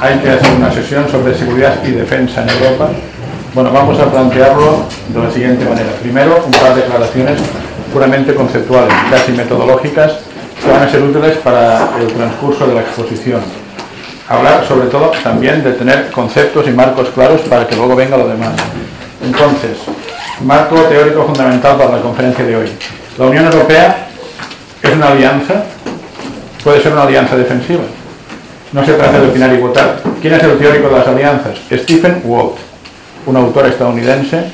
hay que hacer una sesión sobre seguridad y defensa en Europa. Bueno, vamos a plantearlo de la siguiente manera. Primero, un par de declaraciones puramente conceptuales, casi metodológicas, que van a ser útiles para el transcurso de la exposición. Hablar sobre todo también de tener conceptos y marcos claros para que luego venga lo demás. Entonces, marco teórico fundamental para la conferencia de hoy. La Unión Europea es una alianza, puede ser una alianza defensiva. No se trata de opinar y votar. ¿Quién es el teórico de las alianzas? Stephen Walt, un autor estadounidense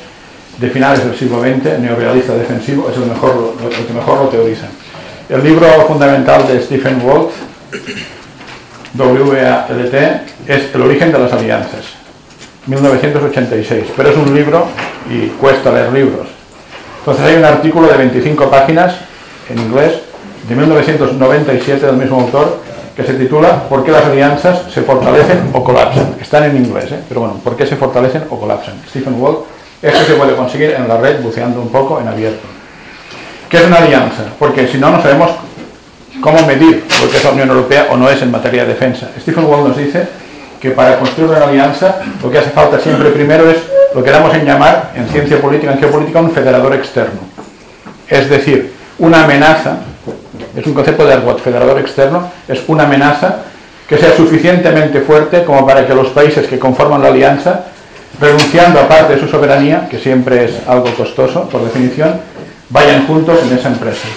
de finales del siglo XX, neorealista defensivo, es el, mejor, el que mejor lo teoriza. El libro fundamental de Stephen Walt, WALT, es El origen de las alianzas, 1986, pero es un libro y cuesta leer libros. Entonces hay un artículo de 25 páginas en inglés de 1997 del mismo autor que se titula ¿Por qué las alianzas se fortalecen o colapsan? Están en inglés, ¿eh? pero bueno, ¿por qué se fortalecen o colapsan? Stephen Walt, esto se puede conseguir en la red buceando un poco en abierto. ¿Qué es una alianza? Porque si no, no sabemos cómo medir lo que es la Unión Europea o no es en materia de defensa. Stephen Wall nos dice que para construir una alianza lo que hace falta siempre primero es lo que damos en llamar en ciencia política, en geopolítica, un federador externo. Es decir, una amenaza, es un concepto de Argot, federador externo, es una amenaza que sea suficientemente fuerte como para que los países que conforman la alianza, renunciando a parte de su soberanía, que siempre es algo costoso por definición, vayan juntos en esa empresa.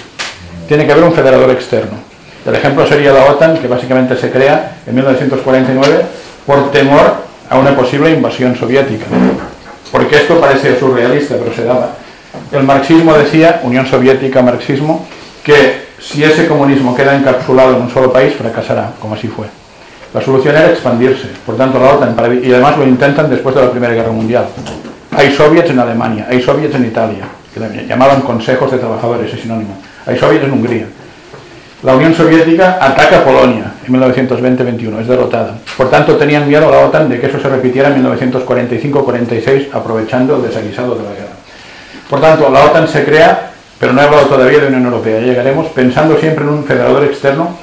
Tiene que haber un federador externo. El ejemplo sería la OTAN, que básicamente se crea en 1949 por temor a una posible invasión soviética. Porque esto parece surrealista, pero se daba. El marxismo decía, Unión Soviética, marxismo, que si ese comunismo queda encapsulado en un solo país, fracasará, como así fue. La solución era expandirse, por tanto la OTAN, y además lo intentan después de la Primera Guerra Mundial. Hay soviets en Alemania, hay soviets en Italia, llamaban consejos de trabajadores, es sinónimo. Hay soviets en Hungría. La Unión Soviética ataca a Polonia en 1920-21, es derrotada. Por tanto, tenían miedo a la OTAN de que eso se repitiera en 1945-46, aprovechando el desaguisado de la guerra. Por tanto, la OTAN se crea, pero no he hablado todavía de Unión Europea, llegaremos, pensando siempre en un federador externo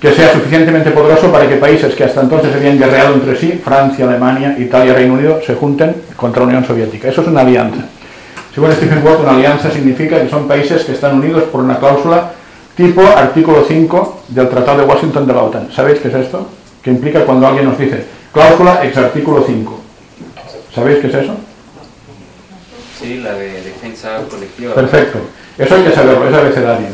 que sea suficientemente poderoso para que países que hasta entonces habían guerreado entre sí, Francia, Alemania, Italia, Reino Unido, se junten contra la Unión Soviética. Eso es una alianza. Según Stephen Ward, una alianza significa que son países que están unidos por una cláusula tipo artículo 5 del Tratado de Washington de la OTAN. ¿Sabéis qué es esto? Que implica cuando alguien nos dice cláusula ex artículo 5. ¿Sabéis qué es eso? Sí, la de defensa colectiva. Perfecto. Eso hay que saberlo, es abecedario.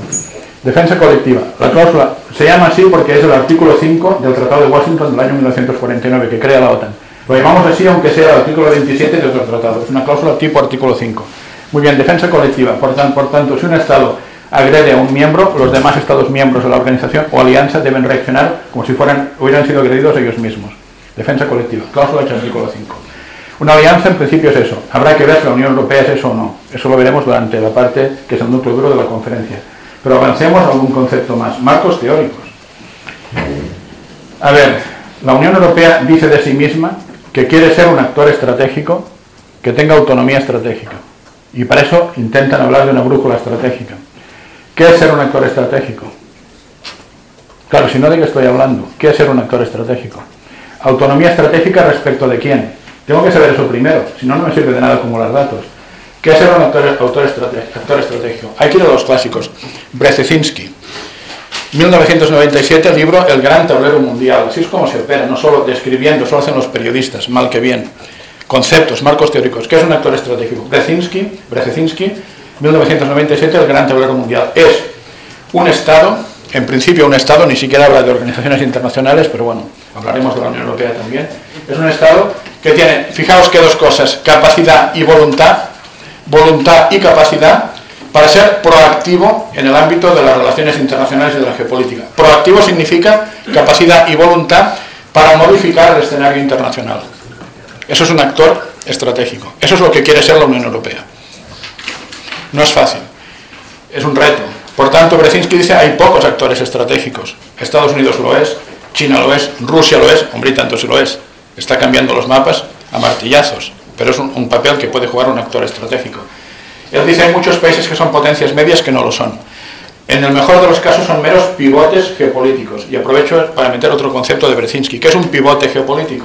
Defensa colectiva. La cláusula se llama así porque es el artículo 5 del Tratado de Washington del año 1949 que crea la OTAN. Lo llamamos así aunque sea el artículo 27 de otro tratado. Es una cláusula tipo artículo 5. Muy bien, defensa colectiva. Por, tanto, si un Estado agrede a un miembro, los demás Estados miembros de la organización o alianza deben reaccionar como si fueran, hubieran sido agredidos ellos mismos. Defensa colectiva, cláusula del artículo 5. Una alianza en principio es eso. Habrá que ver si la Unión Europea es eso o no. Eso lo veremos durante la parte que es el núcleo duro de la conferencia. Pero avancemos a algún concepto más. Marcos teóricos. A ver, la Unión Europea dice de sí misma que quiere ser un actor estratégico que tenga autonomía estratégica. Y para eso intentan hablar de una brújula estratégica. ¿Qué es ser un actor estratégico? Claro, si no de qué estoy hablando, ¿qué es ser un actor estratégico? Autonomía estratégica respecto de quién. Tengo que saber eso primero, si no, no me sirve de nada acumular datos. ¿Qué es un actor, actor estratégico? Hay que ir a los clásicos. Brzezinski, 1997, el libro El Gran Tablero Mundial. Así es como se opera, no solo describiendo, solo hacen los periodistas, mal que bien conceptos, marcos teóricos. ¿Qué es un actor estratégico? Brzezinski, Brzezinski 1997, el gran tablero mundial. Es un Estado, en principio un Estado, ni siquiera habla de organizaciones internacionales, pero bueno, hablaremos de la Unión Europea también. Es un Estado que tiene, fijaos que dos cosas, capacidad y voluntad, voluntad y capacidad para ser proactivo en el ámbito de las relaciones internacionales y de la geopolítica. Proactivo significa capacidad y voluntad para modificar el escenario internacional. Eso es un actor estratégico. Eso es lo que quiere ser la Unión Europea. No es fácil. Es un reto. Por tanto, Brzezinski dice hay pocos actores estratégicos. Estados Unidos lo es, China lo es, Rusia lo es, hombre, tanto si lo es. Está cambiando los mapas a martillazos, pero es un, papel que puede jugar un actor estratégico. Él dice hay muchos países que son potencias medias que no lo son. en el mejor de los casos son meros pivotes geopolíticos. Y aprovecho para meter otro concepto de Brzezinski. ¿Qué es un pivote geopolítico?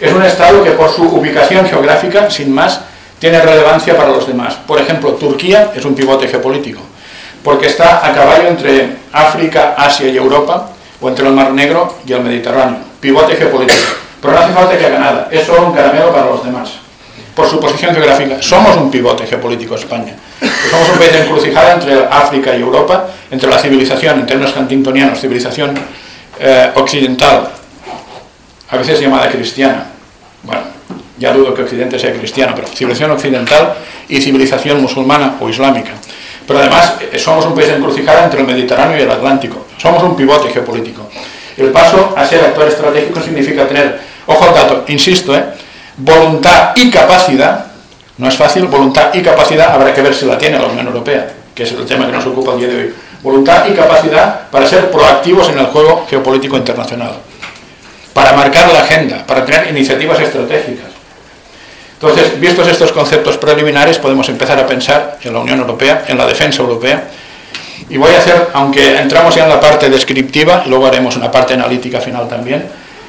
Es un Estado que por su ubicación geográfica, sin más, tiene relevancia para los demás. Por ejemplo, Turquía es un pivote geopolítico, porque está a caballo entre África, Asia y Europa, o entre el Mar Negro y el Mediterráneo. Pivote geopolítico. Pero no hace falta que haga nada, es solo un caramelo para los demás. Por su posición geográfica, somos un pivote geopolítico España. Somos un país encrucijada entre África y Europa, entre la civilización, en términos huntingtonianos, civilización eh, occidental, a veces llamada cristiana. Bueno, ya dudo que Occidente sea cristiano, pero civilización occidental y civilización musulmana o islámica. Pero además eh, somos un país encrucijada entre el Mediterráneo y el Atlántico. Somos un pivote geopolítico. El paso a ser actor estratégico significa tener, ojo al dato, insisto, eh, voluntad y capacidad, no es fácil, voluntad y capacidad, habrá que ver si la tiene la Unión Europea, que es el tema que nos ocupa el día de hoy. Voluntad y capacidad para ser proactivos en el juego geopolítico internacional, para marcar la agenda, para tener iniciativas estratégicas. Entonces, vistos estos conceptos preliminares, podemos empezar a pensar en la Unión Europea, en la defensa europea, y voy a hacer, aunque entramos ya en la parte descriptiva, luego haremos una parte analítica final también,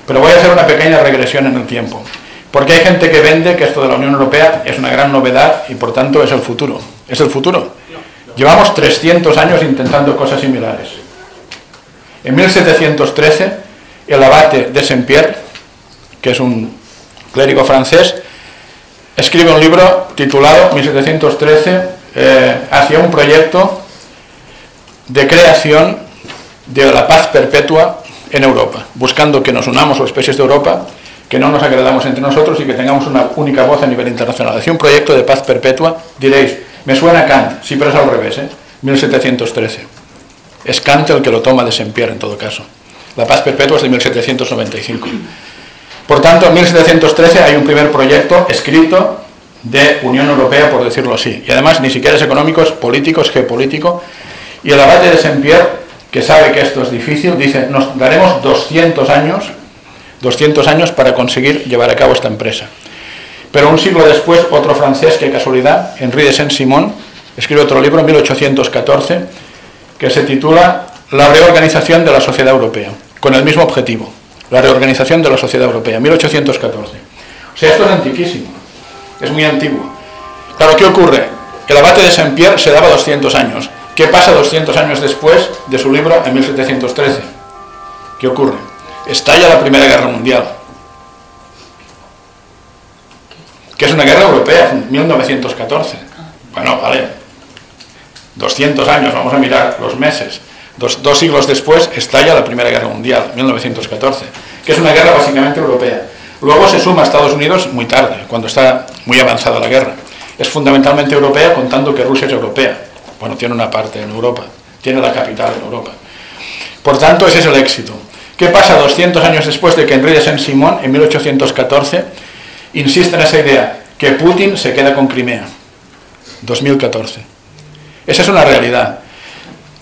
pero voy a hacer una pequeña regresión en el tiempo. Porque hay gente que vende que esto de la Unión Europea es una gran novedad y por tanto es el futuro. ¿Es el futuro? Llevamos 300 años intentando cosas similares. En 1713, el abate de Saint-Pierre, que es un clérigo francés, escribe un libro titulado 1713 eh, hacia un proyecto de creación de la paz perpetua en Europa, buscando que nos unamos los especies de Europa que no nos agradamos entre nosotros y que tengamos una única voz a nivel internacional. Hacía un proyecto de paz perpetua, diréis, me suena Kant, sí, pero es al revés, ¿eh? 1713. Es Kant el que lo toma de Saint-Pierre en todo caso. La paz perpetua es de 1795. Por tanto, en 1713 hay un primer proyecto escrito de Unión Europea, por decirlo así. Y además ni siquiera es económico, es político, es geopolítico. Y el abate de Saint-Pierre, que sabe que esto es difícil, dice, nos daremos 200 años 200 años para conseguir llevar a cabo esta empresa. Pero un siglo después, otro francés, qué casualidad, Henri de Saint-Simon, escribe otro libro en 1814 que se titula La reorganización de la sociedad europea, con el mismo objetivo, la reorganización de la sociedad europea, 1814. O sea, esto es antiquísimo, es muy antiguo. Claro, ¿qué ocurre? El abate de Saint-Pierre se daba 200 años. ¿Qué pasa 200 años después de su libro en 1713? ¿Qué ocurre? estalla la Primera Guerra Mundial, que es una guerra europea, 1914. Bueno, vale, 200 años, vamos a mirar los meses. Dos, dos, siglos después estalla la Primera Guerra Mundial, 1914, que es una guerra básicamente europea. Luego se suma a Estados Unidos muy tarde, cuando está muy avanzada la guerra. Es fundamentalmente europea, contando que Rusia es europea. Bueno, tiene una parte en Europa, tiene la capital en Europa. Por tanto, ese es el éxito. ¿Qué pasa 200 años después de que Henri de Saint-Simon, en 1814, insiste en esa idea? Que Putin se queda con Crimea. 2014. Esa es una realidad.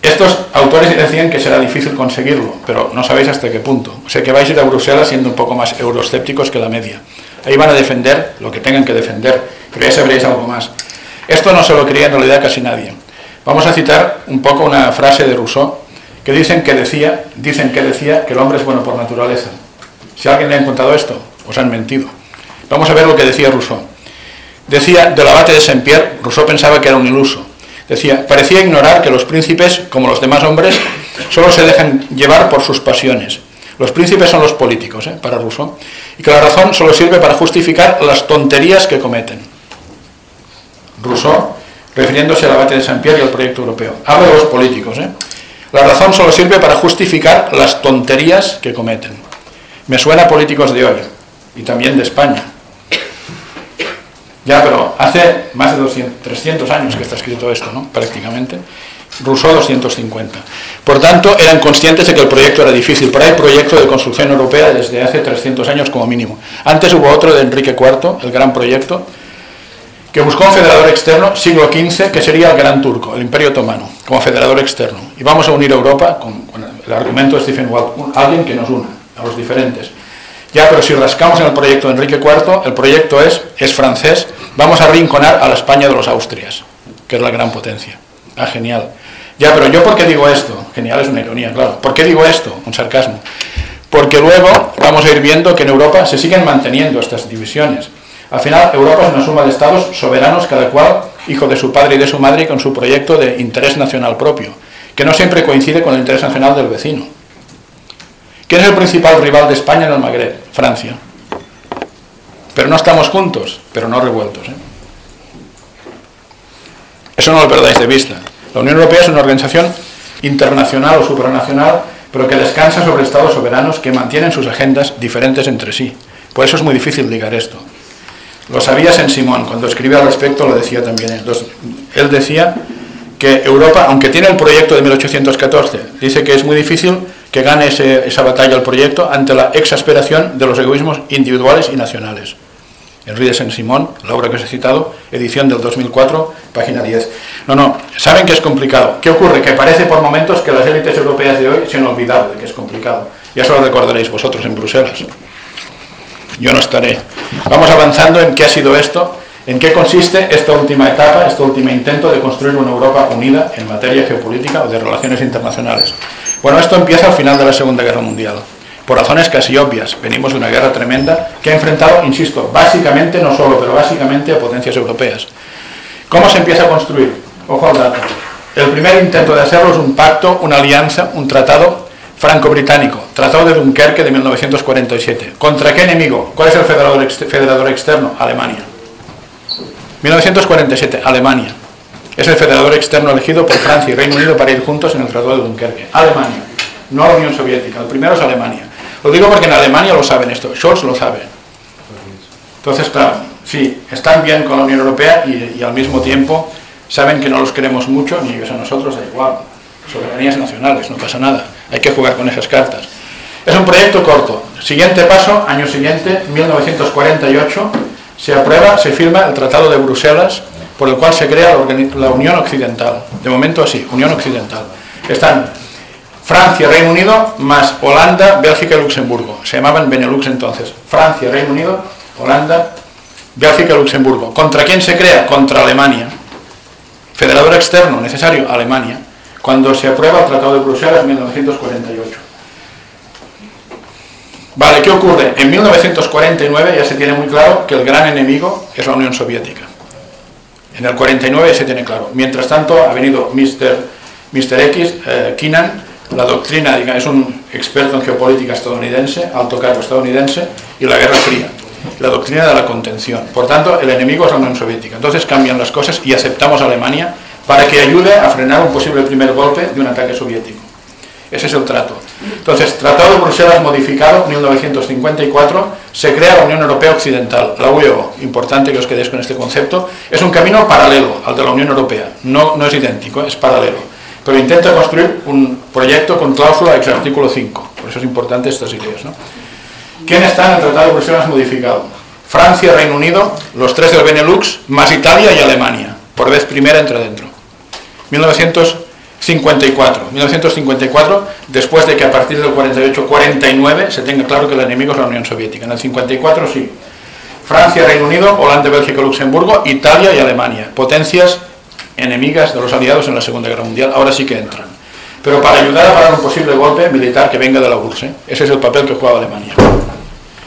Estos autores decían que será difícil conseguirlo, pero no sabéis hasta qué punto. O sea que vais a ir a Bruselas siendo un poco más euroscépticos que la media. Ahí van a defender lo que tengan que defender, pero ya sabréis algo más. Esto no se lo creía en realidad casi nadie. Vamos a citar un poco una frase de Rousseau que dicen que decía, dicen que decía que el hombre es bueno por naturaleza. Si alguien le ha contado esto, os han mentido. Vamos a ver lo que decía Rousseau. Decía del abate de Saint-Pierre, Rousseau pensaba que era un iluso. Decía, parecía ignorar que los príncipes, como los demás hombres, solo se dejan llevar por sus pasiones. Los príncipes son los políticos, ¿eh? para Rousseau. Y que la razón solo sirve para justificar las tonterías que cometen. Rousseau, refiriéndose al abate de Saint-Pierre y al proyecto europeo. Habla de los políticos, ¿eh? La razón solo sirve para justificar las tonterías que cometen. Me suena a políticos de hoy y también de España. Ya, pero hace más de 200, 300 años que está escrito esto, ¿no? Prácticamente. Rousseau 250. Por tanto, eran conscientes de que el proyecto era difícil, pero hay proyecto de construcción europea desde hace 300 años como mínimo. Antes hubo otro de Enrique IV, el gran proyecto, que buscó un federador externo, siglo XV, que sería el Gran Turco, el Imperio Otomano, como federador externo. Y vamos a unir a Europa con, el argumento de Stephen Walt, alguien que nos una, a los diferentes. Ya, pero si rascamos en el proyecto de Enrique IV, el proyecto es, es francés, vamos a rinconar a la España de los Austrias, que es la gran potencia. Ah, genial. Ya, pero yo por qué digo esto? Genial, es una ironía, claro. ¿Por qué digo esto? Un sarcasmo. Porque luego vamos a ir viendo que en Europa se siguen manteniendo estas divisiones. Al final, Europa es una suma de estados soberanos, cada cual hijo de su padre y de su madre, con su proyecto de interés nacional propio, que no siempre coincide con el interés nacional del vecino. ¿Quién es el principal rival de España en el Magreb? Francia. Pero no estamos juntos, pero no revueltos. ¿eh? Eso no lo perdáis de vista. La Unión Europea es una organización internacional o supranacional, pero que descansa sobre estados soberanos que mantienen sus agendas diferentes entre sí. Por eso es muy difícil ligar esto. Lo sabía Saint Simón, cuando escribía al respecto lo decía también él. él decía que Europa, aunque tiene el proyecto de 1814, dice que es muy difícil que gane esa batalla el proyecto ante la exasperación de los egoísmos individuales y nacionales. Henri de Saint-Simon, la obra que os he citado, edición del 2004, página 10. No, no, saben que es complicado. ¿Qué ocurre? Que parece por momentos que las élites europeas de hoy se han olvidado de que es complicado. Ya se lo recordaréis vosotros en Bruselas. Yo no estaré. Vamos avanzando en qué ha sido esto, en qué consiste esta última etapa, este último intento de construir una Europa unida en materia geopolítica o de relaciones internacionales. Bueno, esto empieza al final de la Segunda Guerra Mundial por razones casi obvias. Venimos de una guerra tremenda que ha enfrentado, insisto, básicamente, no solo, pero básicamente a potencias europeas. ¿Cómo se empieza a construir? Ojo al dato. El primer intento de hacerlo es un pacto, una alianza, un tratado franco-británico, Tratado de Dunkerque de 1947. ¿Contra qué enemigo? ¿Cuál es el federador, federador externo? Alemania. 1947, Alemania. Es el federador externo elegido por Francia y Reino Unido para ir juntos en el Tratado de Dunkerque. Alemania, no la Unión Soviética. El primero es Alemania. Lo digo porque en Alemania lo saben esto, Scholz lo sabe. Entonces, claro, sí, están bien con la Unión Europea y, al mismo tiempo saben que no los queremos mucho, ni ellos a nosotros, da igual. Soberanías nacionales, no pasa nada. Hay que jugar con esas cartas. Es un proyecto corto. Siguiente paso, año siguiente, 1948, se aprueba, se firma el Tratado de Bruselas, por el cual se crea la Unión Occidental. De momento así, Unión Occidental. Están Francia, Reino Unido, más Holanda, Bélgica y Luxemburgo. Se llamaban Benelux entonces. Francia, Reino Unido, Holanda, Bélgica y Luxemburgo. ¿Contra quién se crea? Contra Alemania. Federador externo, necesario, Alemania. Cuando se aprueba el Tratado de Bruselas en 1948. Vale, ¿qué ocurre? En 1949 ya se tiene muy claro que el gran enemigo es la Unión Soviética. En el 49 se tiene claro. Mientras tanto ha venido Mr. Mr. X, eh, la doctrina, es un experto en geopolítica estadounidense, alto cargo estadounidense, y la Guerra Fría, la doctrina de la contención. Por tanto, el enemigo es la Unión Soviética. Entonces cambian las cosas y aceptamos a Alemania para que ayude a frenar un posible primer golpe de un ataque soviético. Ese es el trato. Entonces, Tratado de Bruselas modificado, 1954, se crea la Unión Europea Occidental, la UEO, importante que os quedéis con este concepto, es un camino paralelo al de la Unión Europea, no, no es idéntico, es paralelo pero intenta construir un proyecto con cláusula ex artículo 5. Por eso es importante estas ideas. ¿no? ¿Quién está en el Tratado de Bruselas modificado? Francia, Reino Unido, los tres del Benelux, más Italia y Alemania. Por vez primera entra dentro. 1954. 1954, después de que a partir del 48-49 se tenga claro que el enemigo es la Unión Soviética. En el 54 sí. Francia, Reino Unido, Holanda, Bélgica, Luxemburgo, Italia y Alemania. Potencias enemigas de los aliados en la Segunda Guerra Mundial, ahora sí que entran. Pero para ayudar a parar un posible golpe militar que venga de la URSS, ¿eh? ese es el papel que jugaba Alemania.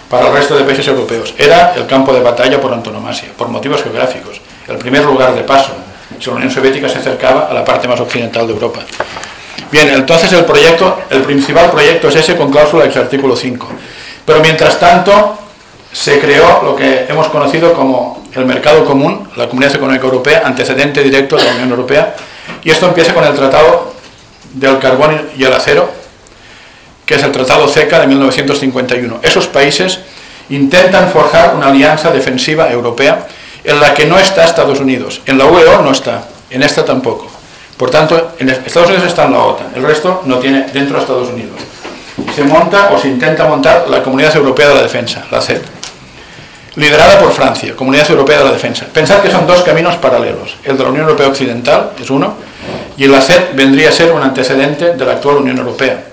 Para el resto de países europeos. Era el campo de batalla por antonomasia, por motivos geográficos, el primer lugar de paso. La Unión Soviética se acercaba a la parte más occidental de Europa. Bien, entonces el proyecto, el principal proyecto es ese con cláusula ex artículo 5. Pero mientras tanto, se creó lo que hemos conocido como el mercado común, la Comunidad Económica Europea, antecedente directo de la Unión Europea, y esto empieza con el Tratado del Carbón y el Acero, que es el Tratado CECA de 1951. Esos países intentan forjar una alianza defensiva europea en la que no está Estados Unidos. En la UEO no está, en esta tampoco. Por tanto, en Estados Unidos está en la OTAN, el resto no tiene dentro de Estados Unidos. Se monta o se intenta montar la Comunidad Europea de la Defensa, la CED liderada por Francia, Comunidad Europea de la Defensa. Pensad que son dos caminos paralelos. El de la Unión Europea Occidental es uno, y la CED vendría a ser un antecedente de la actual Unión Europea,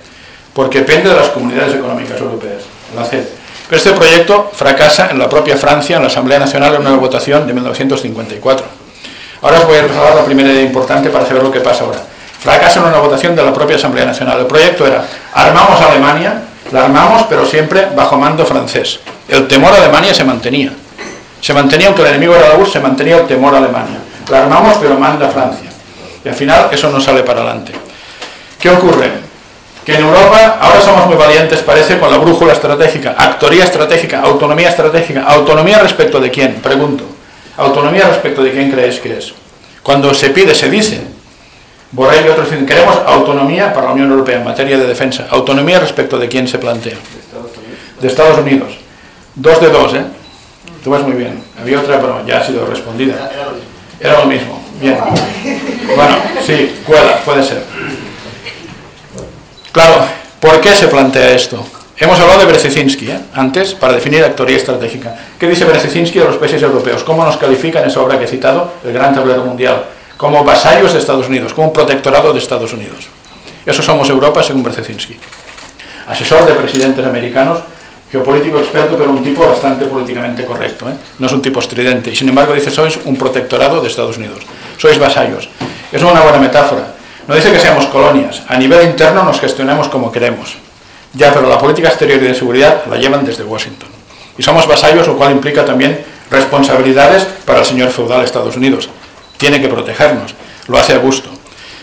porque depende de las comunidades económicas europeas, la CED. Pero este proyecto fracasa en la propia Francia, en la Asamblea Nacional, en una votación de 1954. Ahora os voy a trasladar la primera idea importante para saber lo que pasa ahora. fracasa en una votación de la propia Asamblea Nacional. El proyecto era, armamos a Alemania, la armamos, pero siempre bajo mando francés. El temor a Alemania se mantenía. Se mantenía, aunque el enemigo era la URSS, se mantenía el temor a Alemania. La armamos, pero manda Francia. Y al final eso no sale para adelante. ¿Qué ocurre? Que en Europa ahora somos muy valientes, parece, con la brújula estratégica, actoría estratégica, autonomía estratégica. ¿Autonomía respecto de quién? Pregunto. ¿Autonomía respecto de quién creéis que es? Cuando se pide, se dice. Borrell y otros dicen, queremos autonomía para la Unión Europea en materia de defensa. ¿Autonomía respecto de quién se plantea? De Estados Unidos. Dos de dos, ¿eh? Tú vas muy bien. Había otra, pero ya ha sido respondida. Era lo mismo. Bien. Bueno, sí, cuela, puede ser. Claro, ¿por qué se plantea esto? Hemos hablado de Brzezinski ¿eh? antes para definir actoría estratégica. ¿Qué dice Brzezinski de los países europeos? ¿Cómo nos califica en esa obra que he citado, el Gran Tablero Mundial? Como vasallos de Estados Unidos, como un protectorado de Estados Unidos. Eso somos Europa según Brzezinski. Asesor de presidentes americanos, geopolítico experto, pero un tipo bastante políticamente correcto. ¿eh? No es un tipo estridente. Y sin embargo dice, sois un protectorado de Estados Unidos. Sois vasallos. Es una buena metáfora. No dice que seamos colonias. A nivel interno nos gestionamos como queremos. Ya, pero la política exterior y de seguridad la llevan desde Washington. Y somos vasallos, lo cual implica también responsabilidades para el señor feudal Estados Unidos. Tiene que protegernos. Lo hace a gusto.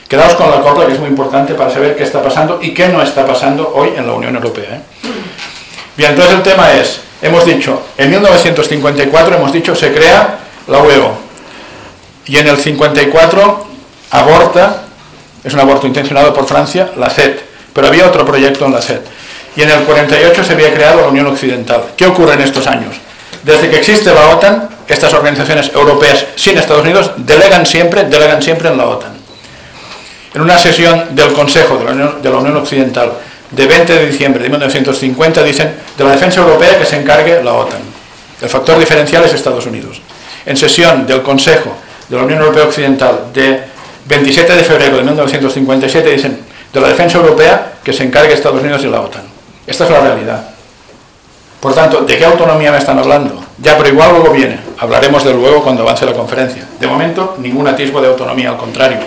Quedaos con la copla, que es muy importante para saber qué está pasando y qué no está pasando hoy en la Unión Europea. ¿eh? Bien, entonces el tema es, hemos dicho, en 1954 hemos dicho se crea la UEO. Y en el 54 aborta, es un aborto intencionado por Francia, la CET. Pero había otro proyecto en la CET y en el 48 se había creado la Unión Occidental. ¿Qué ocurre en estos años? Desde que existe la OTAN, estas organizaciones europeas sin Estados Unidos delegan siempre, delegan siempre en la OTAN. En una sesión del Consejo de la Unión, de la Unión Occidental de 20 de diciembre de 1950 dicen de la defensa europea que se encargue la OTAN. El factor diferencial es Estados Unidos. En sesión del Consejo de la Unión Europea Occidental de 27 de febrero de 1957 dicen de la defensa europea que se encargue Estados Unidos y la OTAN. Esta es la realidad. Por tanto, ¿de qué autonomía me están hablando? Ya, pero igual luego viene. Hablaremos de luego cuando avance la conferencia. De momento, ningún atisbo de autonomía, al contrario.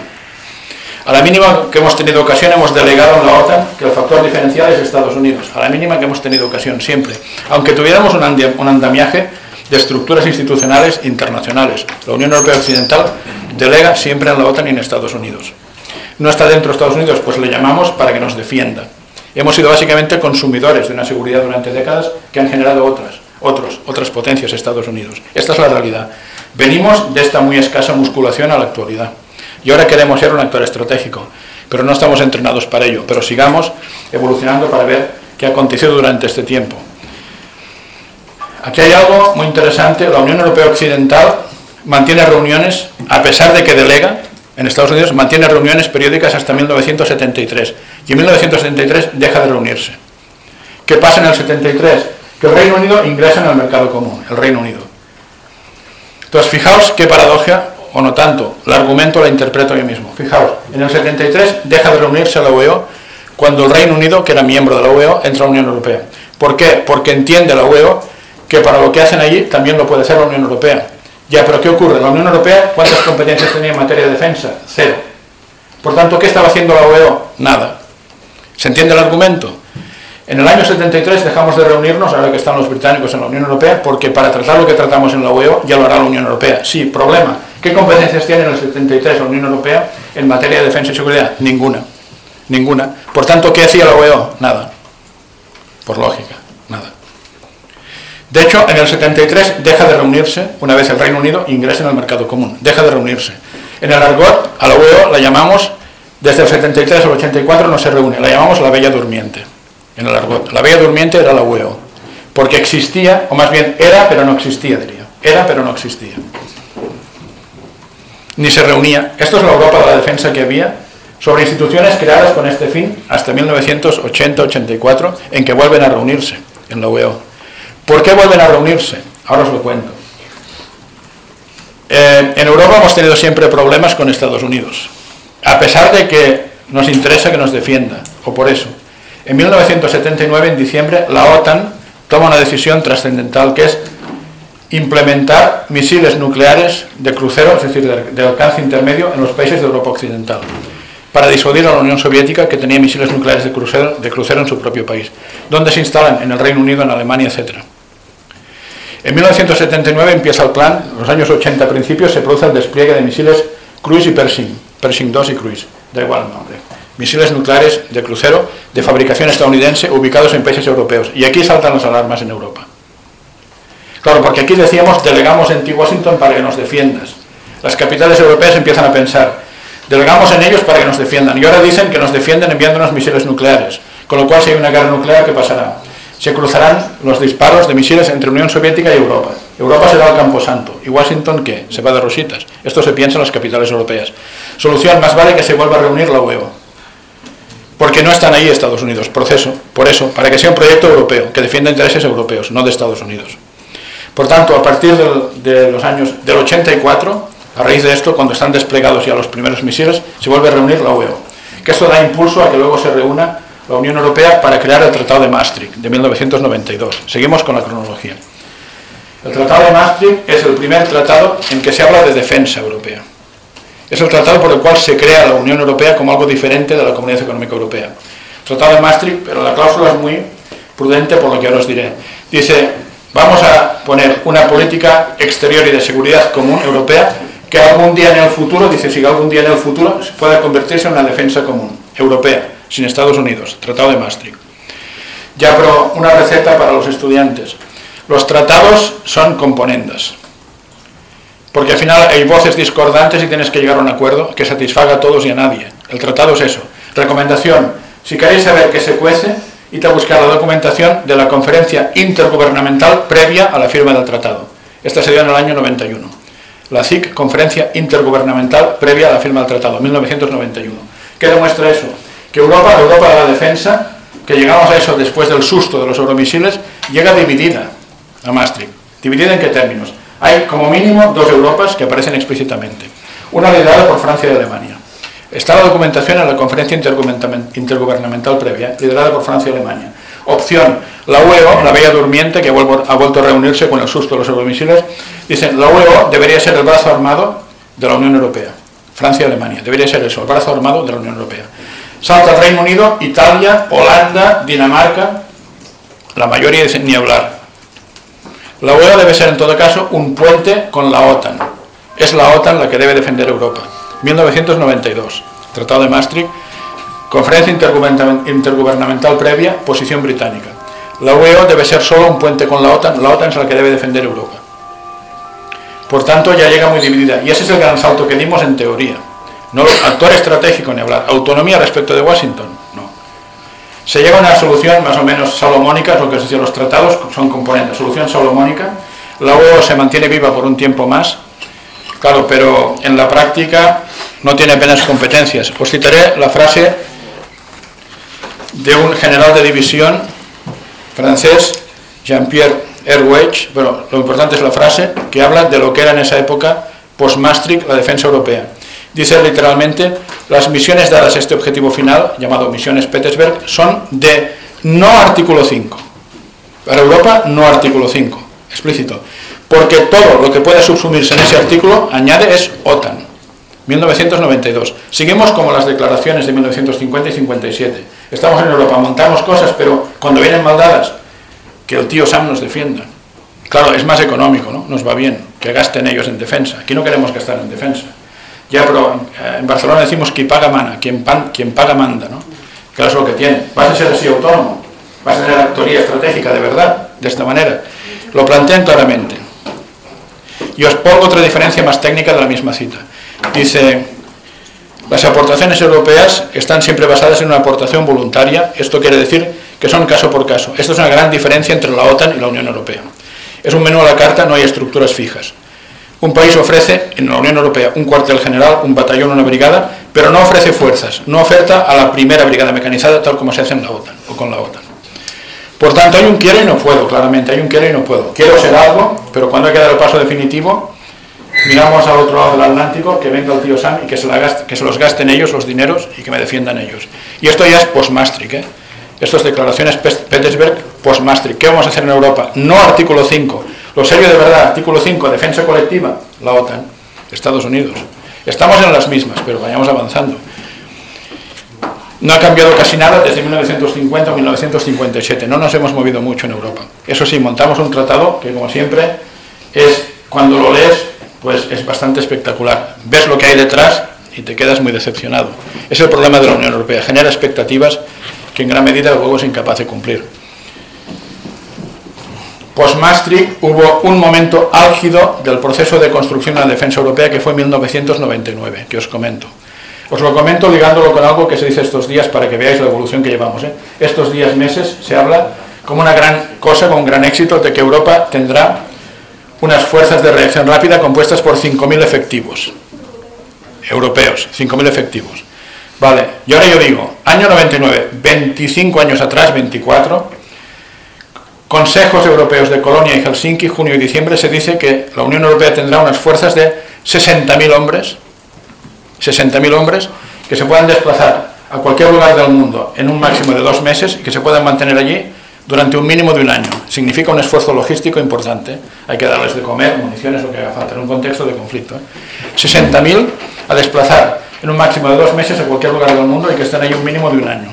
A la mínima que hemos tenido ocasión, hemos delegado en la OTAN que el factor diferencial es Estados Unidos. A la mínima que hemos tenido ocasión, siempre. Aunque tuviéramos un andamiaje de estructuras institucionales internacionales. La Unión Europea Occidental delega siempre en la OTAN y en Estados Unidos. No está dentro de Estados Unidos, pues le llamamos para que nos defienda. Hemos sido básicamente consumidores de una seguridad durante décadas que han generado otras, otros, otras potencias, Estados Unidos. Esta es la realidad. Venimos de esta muy escasa musculación a la actualidad. Y ahora queremos ser un actor estratégico, pero no estamos entrenados para ello. Pero sigamos evolucionando para ver qué ha acontecido durante este tiempo. Aquí hay algo muy interesante. La Unión Europea Occidental mantiene reuniones, a pesar de que delega, en Estados Unidos mantiene reuniones periódicas hasta 1973 y en 1973 deja de reunirse. ¿Qué pasa en el 73? Que el Reino Unido ingresa en el mercado común, el Reino Unido. Entonces, fijaos qué paradoja, o no tanto, el argumento lo interpreto yo mismo. Fijaos, en el 73 deja de reunirse la UEO cuando el Reino Unido, que era miembro de la UEO, entra a la Unión Europea. ¿Por qué? Porque entiende la UEO que para lo que hacen allí también lo puede hacer la Unión Europea. Ya, pero ¿qué ocurre? La Unión Europea, ¿cuántas competencias tenía en materia de defensa? Cero. Por tanto, ¿qué estaba haciendo la OEO? Nada. ¿Se entiende el argumento? En el año 73 dejamos de reunirnos, ahora que están los británicos en la Unión Europea, porque para tratar lo que tratamos en la OEO ya lo hará la Unión Europea. Sí, problema. ¿Qué competencias tiene en el 73 la Unión Europea en materia de defensa y seguridad? Ninguna. Ninguna. Por tanto, ¿qué hacía la OEO? Nada. Por lógica. De hecho, en el 73 deja de reunirse, una vez el Reino Unido ingresa en el mercado común, deja de reunirse. En el argot, a la UEO la llamamos, desde el 73 al 84 no se reúne, la llamamos la Bella Durmiente, en el argot. La Bella Durmiente era la UEO, porque existía, o más bien era, pero no existía, diría. Era, pero no existía. Ni se reunía. Esto es la Europa de la defensa que había sobre instituciones creadas con este fin hasta 1980-84, en que vuelven a reunirse en la UEO. ¿Por qué vuelven a reunirse? Ahora os lo cuento. Eh, en Europa hemos tenido siempre problemas con Estados Unidos, a pesar de que nos interesa que nos defienda, o por eso. En 1979, en diciembre, la OTAN toma una decisión trascendental que es implementar misiles nucleares de crucero, es decir, de, de, alcance intermedio, en los países de Europa Occidental. Para disuadir a la Unión Soviética que tenía misiles nucleares de crucero, en su propio país. ¿Dónde se instalan? En el Reino Unido, en Alemania, etc. En 1979 empieza el plan, en los años 80 principios se produce el despliegue de misiles Cruise y Pershing, Pershing 2 y Cruise, da igual el nombre. Misiles nucleares de crucero de fabricación estadounidense ubicados en países europeos. Y aquí saltan las alarmas en Europa. Claro, porque aquí decíamos, delegamos en ti Washington para que nos defiendas. Las capitales europeas empiezan a pensar, delegamos en ellos para que nos defiendan. Y ahora dicen que nos defienden enviándonos misiles nucleares. Con lo cual, si hay una guerra nuclear, ¿qué pasará? Se cruzarán los disparos de misiles entre Unión Soviética y Europa. Europa será el camposanto. ¿Y Washington qué? Se va de rositas. Esto se piensa en las capitales europeas. Solución, más vale que se vuelva a reunir la UEO. Porque no están ahí Estados Unidos. Proceso, por eso, para que sea un proyecto europeo, que defienda intereses europeos, no de Estados Unidos. Por tanto, a partir de los años del 84, a raíz de esto, cuando están desplegados ya los primeros misiles, se vuelve a reunir la UEO. Que esto da impulso a que luego se reúna la Unión Europea para crear el Tratado de Maastricht de 1992. Seguimos con la cronología. El Tratado de Maastricht es el primer tratado en que se habla de defensa europea. Es el tratado por el cual se crea la Unión Europea como algo diferente de la Comunidad Económica Europea. Tratado de Maastricht, pero la cláusula es muy prudente por lo que ahora os diré. Dice, vamos a poner una política exterior y de seguridad común europea que algún día en el futuro, dice, si algún día en el futuro pueda convertirse en una defensa común, europea, sin Estados Unidos, Tratado de Maastricht. Ya, pero una receta para los estudiantes. Los tratados son componendas, porque al final hay voces discordantes y tienes que llegar a un acuerdo que satisfaga a todos y a nadie. El tratado es eso. Recomendación, si queréis saber qué se cuece, id a buscar la documentación de la conferencia intergubernamental previa a la firma del tratado. Esta se dio en el año 91 la CIC, Conferencia Intergubernamental previa a la firma del tratado, 1991. ¿Qué demuestra eso? Que Europa, Europa de la defensa, que llegamos a eso después del susto de los euromisiles, llega dividida a Maastricht. ¿Dividida en qué términos? Hay como mínimo dos Europas que aparecen explícitamente. Una liderada por Francia y Alemania. Está la documentación en la conferencia intergubernamental previa, liderada por Francia y Alemania. Opción, la UEO, la bella durmiente, que ha vuelto a reunirse con el susto de los euromisiles, dicen, la UEO debería ser el brazo armado de la Unión Europea. Francia y Alemania, debería ser eso, el brazo armado de la Unión Europea. Salta el Reino Unido, Italia, Holanda, Dinamarca, la mayoría dicen ni hablar. La UEO debe ser en todo caso un puente con la OTAN. Es la OTAN la que debe defender Europa. 1992, Tratado de Maastricht, Conferencia intergubernamental previa, posición británica. La UEO debe ser solo un puente con la OTAN, la OTAN es la que debe defender Europa. Por tanto, ya llega muy dividida. Y ese es el gran salto que dimos en teoría. No actor estratégico ni hablar. Autonomía respecto de Washington, no. Se llega a una solución más o menos salomónica, es lo que os decía, los tratados son componentes. Solución salomónica. La UEO se mantiene viva por un tiempo más, claro, pero en la práctica no tiene apenas competencias. Os citaré la frase de un general de división francés, Jean-Pierre Herwege, pero lo importante es la frase, que habla de lo que era en esa época post-Maastricht la defensa europea. Dice literalmente, las misiones dadas a este objetivo final, llamado misiones Petersberg, son de no artículo 5. Para Europa, no artículo 5, explícito. Porque todo lo que pueda subsumirse en ese artículo, añade, es OTAN. 1992. Seguimos como las declaraciones de 1950 y 57. Estamos en Europa, montamos cosas, pero cuando vienen maldadas, que el tío Sam nos defienda. Claro, es más económico, ¿no? Nos va bien que gasten ellos en defensa. Aquí no queremos gastar en defensa. Ya, pero en Barcelona decimos que paga mana, quien, paga manda, ¿no? Que es lo que tiene. Vas a ser así autónomo, vas a tener actoría estratégica de verdad, de esta manera. Lo plantean claramente. Y os pongo otra diferencia más técnica de la misma cita. Dice, las aportaciones europeas están siempre basadas en una aportación voluntaria, esto quiere decir que son caso por caso. Esto es una gran diferencia entre la OTAN y la Unión Europea. Es un menú a la carta, no hay estructuras fijas. Un país ofrece en la Unión Europea un cuartel general, un batallón, una brigada, pero no ofrece fuerzas, no oferta a la primera brigada mecanizada tal como se hace en la OTAN o con la OTAN. Por tanto, hay un quiero y no puedo, claramente, hay un quiero y no puedo. Quiero ser algo, pero cuando hay que dar el paso definitivo, miramos al otro lado del Atlántico, que venga el tío Sam y que se, que se los gasten ellos los dineros y que me defiendan ellos. Y esto ya es post-Maastricht, ¿eh? Esto es declaraciones Petersberg post-Maastricht. ¿Qué vamos a hacer en Europa? No artículo 5. Lo serio de verdad, artículo 5, defensa colectiva, la OTAN, Estados Unidos. Estamos en las mismas, pero vayamos avanzando. No ha cambiado casi nada desde 1950 o 1957. No nos hemos movido mucho en Europa. Eso sí, montamos un tratado que, como siempre, es cuando lo lees, pues es bastante espectacular. Ves lo que hay detrás y te quedas muy decepcionado. Es el problema de la Unión Europea. Genera expectativas que en gran medida luego es incapaz de cumplir. Post-Maastricht hubo un momento álgido del proceso de construcción de la defensa europea que fue en 1999, que os comento. Os lo comento ligándolo con algo que se dice estos días para que veáis la evolución que llevamos. ¿eh? Estos días, meses, se habla como una gran cosa, con gran éxito, de que Europa tendrá unas fuerzas de reacción rápida compuestas por 5.000 efectivos europeos, 5.000 efectivos. Vale, y ahora yo digo, año 99, 25 años atrás, 24, Consejos Europeos de Colonia y Helsinki, junio y diciembre, se dice que la Unión Europea tendrá unas fuerzas de 60.000 hombres, 60.000 hombres, que se puedan desplazar a cualquier lugar del mundo en un máximo de dos meses y que se puedan mantener allí durante un mínimo de un año. Significa un esfuerzo logístico importante. Hay que darles de comer, municiones, lo que haga falta, en un contexto de conflicto. 60.000 ¿eh? a desplazar en un máximo de dos meses a cualquier lugar del mundo y que estén allí un mínimo de un año,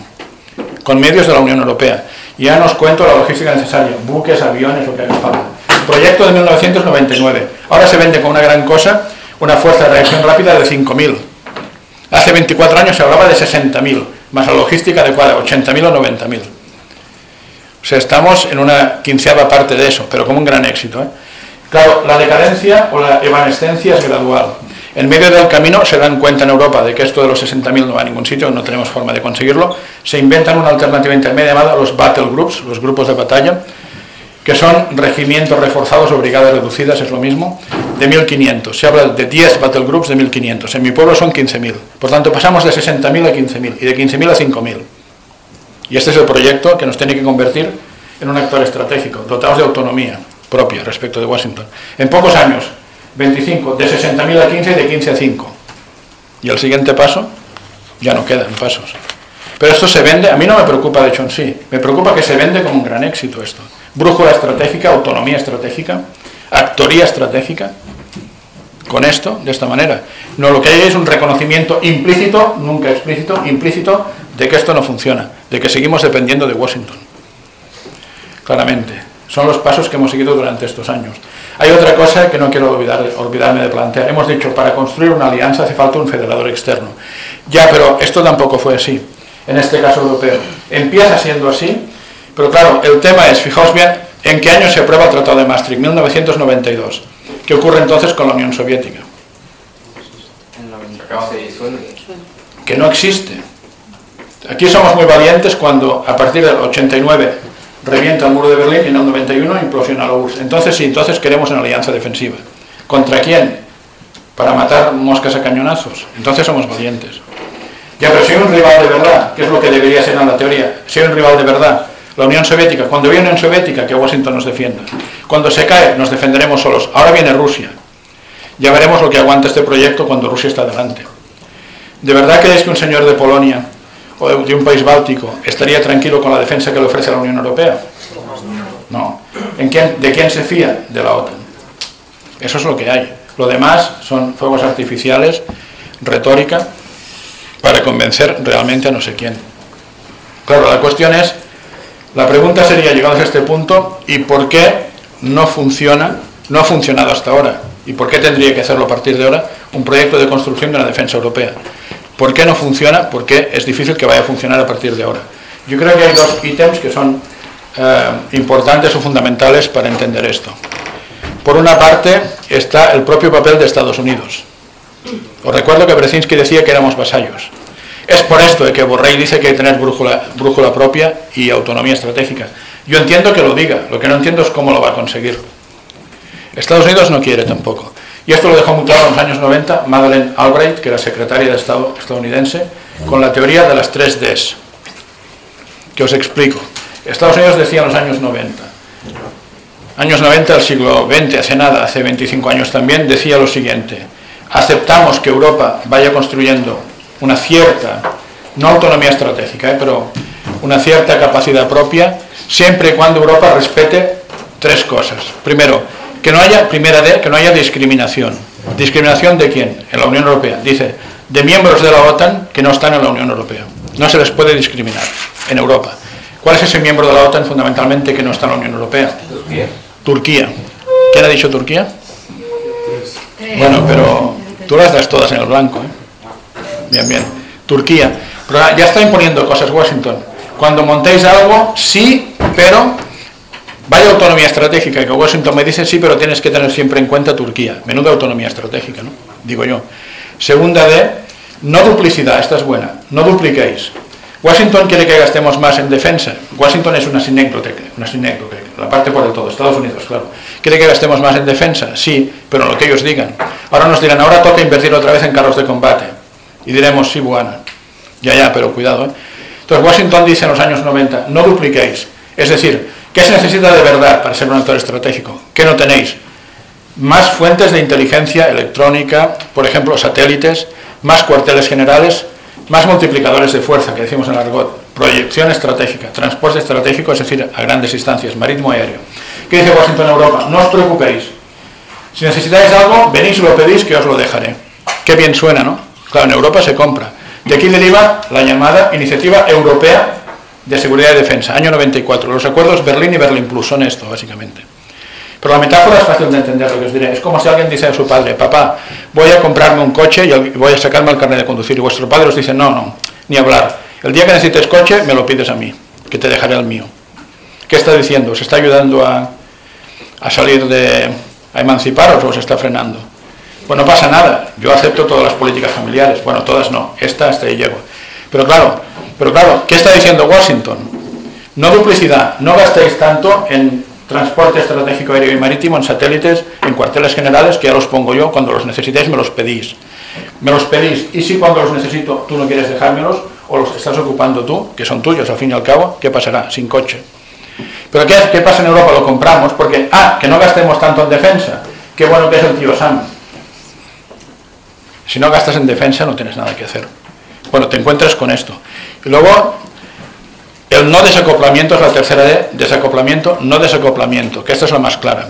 con medios de la Unión Europea. Ya nos cuento la logística necesaria, buques, aviones, lo que haga falta. Proyecto de 1999. Ahora se vende como una gran cosa una fuerza de reacción rápida de 5.000. Hace 24 años se hablaba de 60.000, más la logística adecuada, 80.000 o 90.000. O sea, estamos en una quinceava parte de eso, pero como un gran éxito. ¿eh? Claro, la decadencia o la evanescencia es gradual. En medio del camino se dan cuenta en Europa de que esto de los 60.000 no va a ningún sitio, no tenemos forma de conseguirlo. Se inventan una alternativa intermedia llamada los battle groups, los grupos de batalla, que son regimientos reforzados o brigadas reducidas, es lo mismo, de 1.500. Se habla de 10 battle groups de 1.500. En mi pueblo son 15.000. Por tanto, pasamos de 60.000 a 15.000 y de 15.000 a 5.000. Y este es el proyecto que nos tiene que convertir en un actor estratégico, dotados de autonomía propia respecto de Washington. En pocos años, 25, de 60.000 a 15 y de 15 a 5. Y el siguiente paso, ya no quedan pasos. Pero esto se vende, a mí no me preocupa de hecho en sí, me preocupa que se vende como un gran éxito esto. Brújula estratégica, autonomía estratégica, actoría estratégica, con esto, de esta manera. No, lo que hay es un reconocimiento implícito, nunca explícito, implícito, de que esto no funciona, de que seguimos dependiendo de Washington. Claramente. Son los pasos que hemos seguido durante estos años. Hay otra cosa que no quiero olvidar, olvidarme de plantear. Hemos dicho, para construir una alianza hace falta un federador externo. Ya, pero esto tampoco fue así, en este caso europeo. Empieza siendo así, pero claro, el tema es, fijaos bien, ¿en qué año se aprueba el Tratado de Maastricht? 1992. ¿Qué ocurre entonces con la Unión Soviética? Que no existe. Aquí somos muy valientes cuando a partir del 89 revienta el muro de Berlín y en el 91 implosiona la URSS. Entonces sí, entonces queremos una alianza defensiva. ¿Contra quién? Para matar moscas a cañonazos. Entonces somos valientes. Ya, pero si hay un rival de verdad, que es lo que debería ser en la teoría, si hay un rival de verdad, la Unión Soviética, cuando viene Unión Soviética, que Washington nos defienda. Cuando se cae, nos defenderemos solos. Ahora viene Rusia. Ya veremos lo que aguanta este proyecto cuando Rusia está delante. ¿De verdad creéis que un señor de Polonia o de un país báltico estaría tranquilo con la defensa que le ofrece la Unión Europea? No. ¿En quién, ¿De quién se fía? De la OTAN. Eso es lo que hay. Lo demás son fuegos artificiales, retórica, para convencer realmente a no sé quién. Claro, la cuestión es, la pregunta sería, llegados a este punto, ¿y por qué no funciona, no ha funcionado hasta ahora? ¿Y por qué tendría que hacerlo a partir de ahora un proyecto de construcción de una defensa europea? ¿Por qué no funciona? Porque es difícil que vaya a funcionar a partir de ahora. Yo creo que hay dos ítems que son eh, importantes o fundamentales para entender esto. Por una parte está el propio papel de Estados Unidos. Os recuerdo que Brzezinski decía que éramos vasallos. Es por esto de que Borrell dice que hay que tener brújula, brújula propia y autonomía estratégica. Yo entiendo que lo diga, lo que no entiendo es cómo lo va a conseguir. Estados Unidos no quiere tampoco. Y esto lo dejó muy claro en los años 90 Madeleine Albright, que era secretaria de Estado estadounidense, con la teoría de las tres Ds, que os explico. Estados Unidos decía en los años 90, años 90 del siglo XX, hace nada, hace 25 años también, decía lo siguiente, aceptamos que Europa vaya construyendo una cierta, no autonomía estratégica, ¿eh? pero una cierta capacidad propia, siempre y cuando Europa respete tres cosas. Primero, que no haya, primera D, que no haya discriminación. ¿Discriminación de quién? En la Unión Europea. Dice, de miembros de la OTAN que no están en la Unión Europea. No se les puede discriminar en Europa. ¿Cuál es ese miembro de la OTAN fundamentalmente que no está en la Unión Europea? Turquía. Turquía. ¿Quién ha dicho Turquía? Bueno, pero tú las das todas en el blanco. ¿eh? Bien, bien. Turquía. Pero ya está imponiendo cosas Washington. Cuando montéis algo, sí, pero vaya autonomía estratégica, que Washington me dice sí, pero tienes que tener siempre en cuenta Turquía. Menuda autonomía estratégica, ¿no? Digo yo. Segunda de, no duplicidad, esta es buena, no dupliquéis. Washington quiere que gastemos más en defensa. Washington es una sinécdote, una sinécdote, la parte por el todo, Estados Unidos, claro. Quiere que gastemos más en defensa, sí, pero lo que ellos digan. Ahora nos dirán, ahora toca invertir otra vez en carros de combate. Y diremos, sí, buena. Ya, ya, pero cuidado. ¿eh? Entonces Washington dice en los años 90, no dupliquéis. Es decir, ¿qué se necesita de verdad para ser un actor estratégico? ¿Qué no tenéis? Más fuentes de inteligencia electrónica, por ejemplo, satélites, más cuarteles generales, más multiplicadores de fuerza, que decimos en argot, proyección estratégica, transporte estratégico, es decir, a grandes distancias, marítimo aéreo. ¿Qué dice Washington Europa? No os preocupéis. Si necesitáis algo, venís y lo pedís que os lo dejaré. Qué bien suena, ¿no? Claro, en Europa se compra. De aquí deriva la llamada Iniciativa Europea de Seguridad y Defensa, año 94. Los acuerdos Berlín y Berlín Plus son esto, básicamente. Pero la metáfora es fácil de entender, lo que os diré. Es como si alguien dice a su padre, papá, voy a comprarme un coche y voy a sacarme el carnet de conducir. Y vuestro padre os dice, no, no, ni hablar. El día que necesites coche, me lo pides a mí, que te dejaré el mío. ¿Qué está diciendo? ¿Os está ayudando a, a salir de... a emanciparos o os está frenando? Bueno, no pasa nada. Yo acepto todas las políticas familiares. Bueno, todas no. Esta hasta ahí llego. Pero claro, pero claro, ¿qué está diciendo Washington? No duplicidad. No gastéis tanto en transporte estratégico aéreo y marítimo, en satélites, en cuarteles generales, que ya los pongo yo, cuando los necesitéis me los pedís. Me los pedís, y si cuando los necesito tú no quieres dejármelos, o los estás ocupando tú, que son tuyos al fin y al cabo, ¿qué pasará? Sin coche. Pero ¿qué, qué pasa en Europa? Lo compramos porque, ah, que no gastemos tanto en defensa. Qué bueno que es el tío Sam. Si no gastas en defensa no tienes nada que hacer. Bueno, te encuentras con esto. Y luego el no desacoplamiento es la tercera D, desacoplamiento, no desacoplamiento, que esta es la más clara.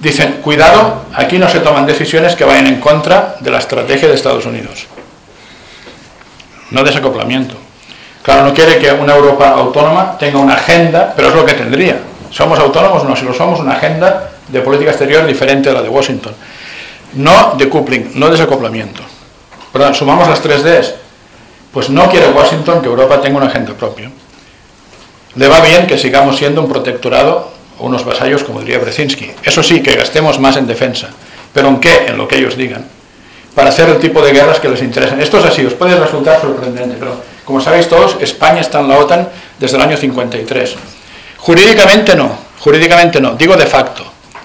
Dicen, cuidado, aquí no se toman decisiones que vayan en contra de la estrategia de Estados Unidos. No desacoplamiento. Claro, no quiere que una Europa autónoma tenga una agenda, pero es lo que tendría. ¿Somos autónomos? No, si lo somos, una agenda de política exterior diferente a la de Washington. No decoupling, no desacoplamiento. Sumamos las tres Ds. Pues no quiere Washington que Europa tenga una agenda propia. Le va bien que sigamos siendo un protectorado o unos vasallos, como diría Brzezinski. Eso sí, que gastemos más en defensa. ¿Pero en qué? En lo que ellos digan. Para hacer el tipo de guerras que les interesan. Esto es así, os puede resultar sorprendente, pero como sabéis todos, España está en la OTAN desde el año 53. Jurídicamente no, jurídicamente no, digo de facto.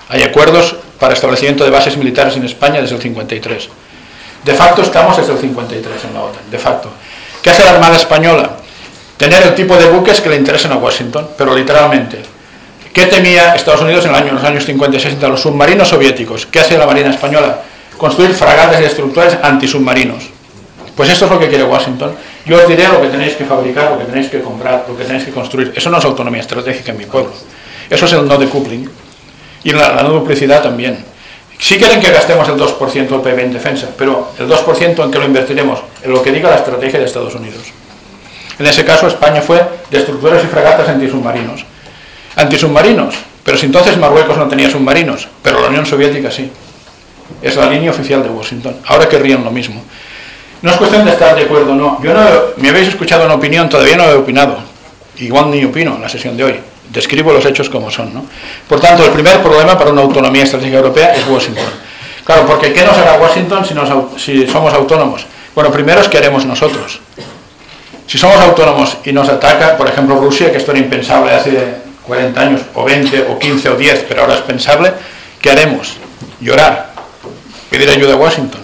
Hay acuerdos para establecimiento de bases militares en España desde el 53. De facto estamos desde el 53 en la OTAN, de facto. ¿Qué hace la Armada Española? tener el tipo de buques que le interesan a Washington, pero literalmente. ¿Qué temía Estados Unidos en, el año, los años 50 y 60? Los submarinos soviéticos. ¿Qué hace la Marina Española? Construir fragatas y destructores antisubmarinos. Pues esto es lo que quiere Washington. Yo os diré lo que tenéis que fabricar, lo que tenéis que comprar, lo que tenéis que construir. Eso no es autonomía estratégica en mi pueblo. Eso es el no decoupling. Y la no duplicidad también. Sí quieren que gastemos el 2% del PIB en defensa, pero el 2% en que lo invertiremos, en lo que diga la estrategia de Estados Unidos. En ese caso España fue destructores y fragatas antisubmarinos. Antisubmarinos, pero si entonces Marruecos no tenía submarinos, pero la Unión Soviética sí. Es la línea oficial de Washington. Ahora querrían lo mismo. No es cuestión de estar de acuerdo no. Yo no, me habéis escuchado una opinión, todavía no he opinado. Igual ni opino en la sesión de hoy. Describo los hechos como son. ¿no? Por tanto, el primer problema para una autonomía estratégica europea es Washington. Claro, porque ¿qué nos hará Washington si, nos, si somos autónomos? Bueno, primero es que haremos nosotros. Si somos autónomos y nos ataca, por ejemplo, Rusia, que esto era impensable hace 40 años, o 20, o 15, o 10, pero ahora es pensable, ¿qué haremos? Llorar, pedir ayuda a Washington.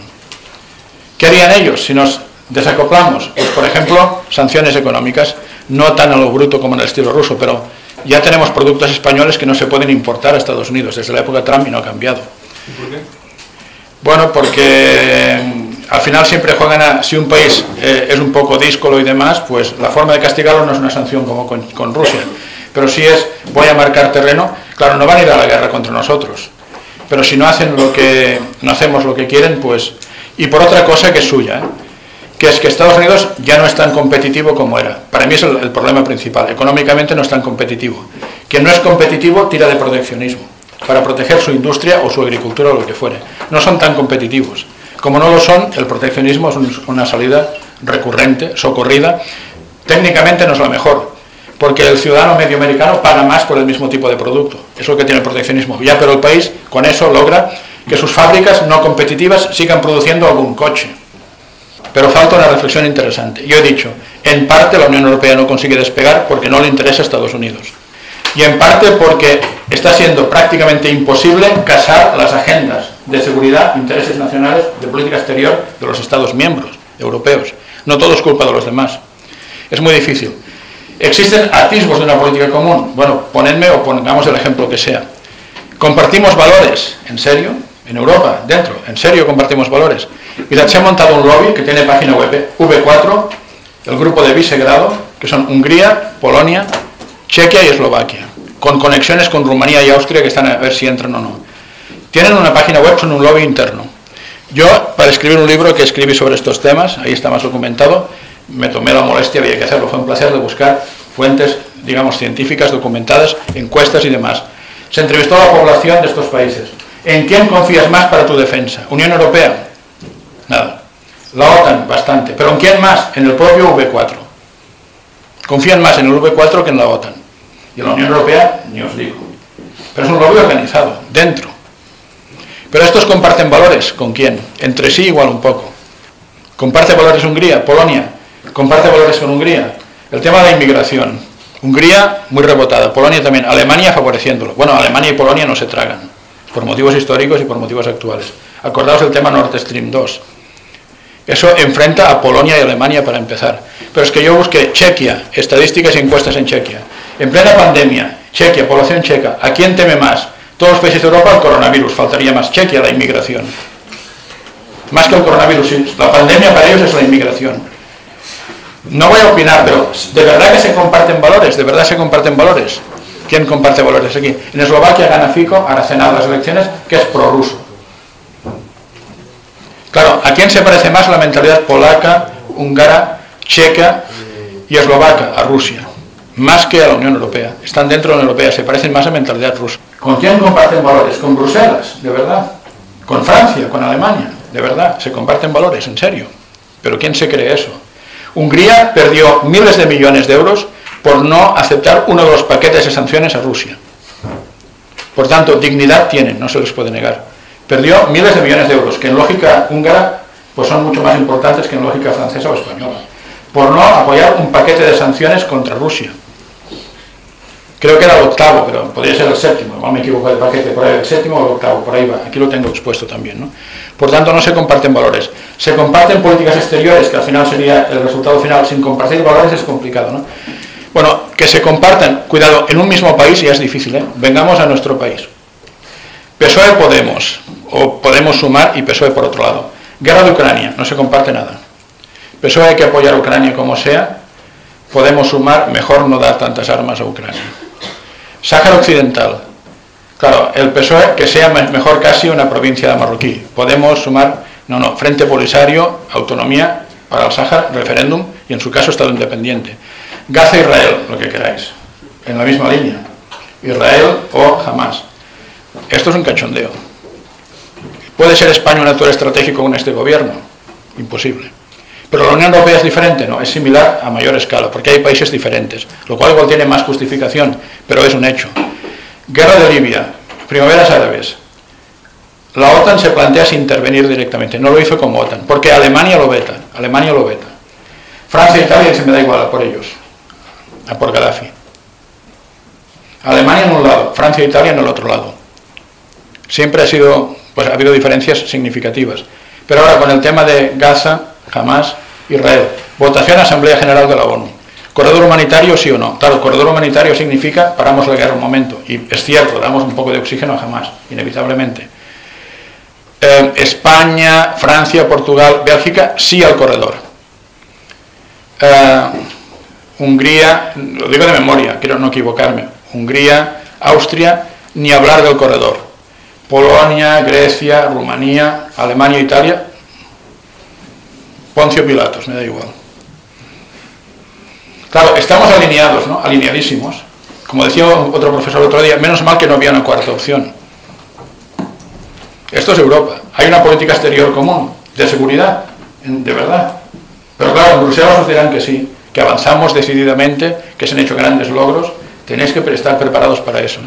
¿Qué harían ellos si nos desacoplamos? Pues, por ejemplo, sanciones económicas, no tan a lo bruto como en el estilo ruso, pero ya tenemos productos españoles que no se pueden importar a Estados Unidos desde la época de Trump y no ha cambiado. ¿Por qué? Bueno, porque al final siempre juegan a, si un país eh, es un poco díscolo y demás, pues la forma de castigarlo no es una sanción como con, con, Rusia, pero si es voy a marcar terreno, claro, no van a ir a la guerra contra nosotros, pero si no hacen lo que, no hacemos lo que quieren, pues, y por otra cosa que es suya, ¿eh? Que es que Estados Unidos ya no es tan competitivo como era. Para mí es el, problema principal. Económicamente no es tan competitivo. Quien no es competitivo tira de proteccionismo para proteger su industria o su agricultura o lo que fuere. No son tan competitivos. Como no lo son, el proteccionismo es una salida recurrente, socorrida. Técnicamente no es la mejor, porque el ciudadano medio americano paga más por el mismo tipo de producto. Es lo que tiene el proteccionismo. Ya, pero el país con eso logra que sus fábricas no competitivas sigan produciendo algún coche. Pero falta una reflexión interesante. Yo he dicho, en parte la Unión Europea no consigue despegar porque no le interesa a Estados Unidos. Y en parte porque está siendo prácticamente imposible casar las agendas de seguridad, intereses nacionales, de política exterior de los Estados miembros europeos. No todo es culpa de los demás. Es muy difícil. ¿Existen atisbos de una política común? Bueno, ponedme o pongamos el ejemplo que sea. ¿Compartimos valores? ¿En serio? En Europa, dentro, ¿en serio compartimos valores? Mirad, se ha montado un lobby que tiene página web, V4, el grupo de Visegrado, que son Hungría, Polonia, Chequia y Eslovaquia, con conexiones con Rumanía y Austria que están a ver si entran o no. Tienen una página web, son un lobby interno. Yo, para escribir un libro que escribí sobre estos temas, ahí está más documentado, me tomé la molestia, había que hacerlo, fue un placer de buscar fuentes, digamos, científicas, documentadas, encuestas y demás. Se entrevistó a la población de estos países. ¿En quién confías más para tu defensa? ¿Unión Europea? Nada. La OTAN, bastante. ¿Pero en quién más? En el propio V4. Confían más en el V4 que en la OTAN. Y en la Unión Europea, ni os digo. Pero es un lobby organizado, dentro. Pero estos comparten valores. ¿Con quién? Entre sí igual un poco. ¿Comparte valores Hungría? Polonia. ¿Comparte valores con Hungría? El tema de la inmigración. Hungría muy rebotada, Polonia también, Alemania favoreciéndolo. Bueno, Alemania y Polonia no se tragan, por motivos históricos y por motivos actuales. Acordaos el tema Nord Stream 2. Eso enfrenta a Polonia y Alemania para empezar. Pero es que yo busqué Chequia, estadísticas y encuestas en Chequia. En plena pandemia, Chequia, población checa, ¿a quién teme más? Todos los países de Europa el coronavirus, faltaría más. Chequia, la inmigración. Más que el coronavirus, la pandemia para ellos es la inmigración. No voy a opinar, pero ¿de verdad que se comparten valores? ¿De verdad se comparten valores? ¿Quién comparte valores aquí? En Eslovaquia gana Fico, ha cenado las elecciones, que es prorruso. Claro, ¿a quién se parece más la mentalidad polaca, húngara, checa y eslovaca? A Rusia. Más que a la Unión Europea. Están dentro de la Unión Europea, se parecen más a mentalidad rusa. ¿Con quién comparten valores? ¿Con Bruselas? ¿De verdad? ¿Con Francia? ¿Con Alemania? ¿De verdad? ¿Se comparten valores? ¿En serio? ¿Pero quién se cree eso? Hungría perdió miles de millones de euros por no aceptar uno de los paquetes de sanciones a Rusia. Por tanto, dignidad tienen, no se les puede negar perdió miles de millones de euros, que en lógica húngara pues son mucho más importantes que en lógica francesa o española, por no apoyar un paquete de sanciones contra Rusia. Creo que era el octavo, pero podría ser el séptimo, igual me equivoco del paquete, por ahí el séptimo o el octavo, por ahí va, aquí lo tengo expuesto también. ¿no? Por tanto, no se comparten valores. Se comparten políticas exteriores, que al final sería el resultado final, sin compartir valores es complicado. ¿no? Bueno, que se compartan, cuidado, en un mismo país ya es difícil, ¿eh? vengamos a nuestro país. PSOE Podemos, o Podemos Sumar y PSOE por otro lado. Guerra de Ucrania, no se comparte nada. PSOE hay que apoyar a Ucrania como sea, Podemos Sumar, mejor no dar tantas armas a Ucrania. Sáhara Occidental, claro, el PSOE que sea mejor casi una provincia de Marroquí. Podemos Sumar, no, no, Frente Polisario, autonomía para el Sáhara, referéndum y en su caso Estado independiente. Gaza-Israel, lo que queráis, en la misma línea. Israel o Hamas. Esto es un cachondeo. ¿Puede ser España un actor estratégico con este gobierno? Imposible. Pero la Unión Europea es diferente, no, es similar a mayor escala, porque hay países diferentes, lo cual igual tiene más justificación, pero es un hecho. Guerra de Libia, primaveras árabes. La OTAN se plantea sin intervenir directamente, no lo hizo como OTAN, porque Alemania lo veta, Alemania lo veta. Francia e Italia se me da igual por ellos, a por Gaddafi. Alemania en un lado, Francia e Italia en el otro lado. Siempre ha sido, pues ha habido diferencias significativas. Pero ahora con el tema de Gaza, Hamas, Israel, votación Asamblea General de la ONU. ¿Corredor humanitario sí o no? Claro, corredor humanitario significa paramos la guerra un momento. Y es cierto, damos un poco de oxígeno a Hamas, inevitablemente. Eh, España, Francia, Portugal, Bélgica, sí al corredor. Eh, Hungría, lo digo de memoria, quiero no equivocarme. Hungría, Austria, ni hablar del corredor. Polonia, Grecia, Rumanía, Alemania, Italia. Poncio Pilatos, me da igual. Claro, estamos alineados, ¿no? Alineadísimos. Como decía otro profesor otro día, menos mal que no había una cuarta opción. Esto es Europa. Hay una política exterior común, de seguridad, de verdad. Pero claro, en Bruselas os dirán que sí, que avanzamos decididamente, que se han hecho grandes logros. Tenéis que estar preparados para eso.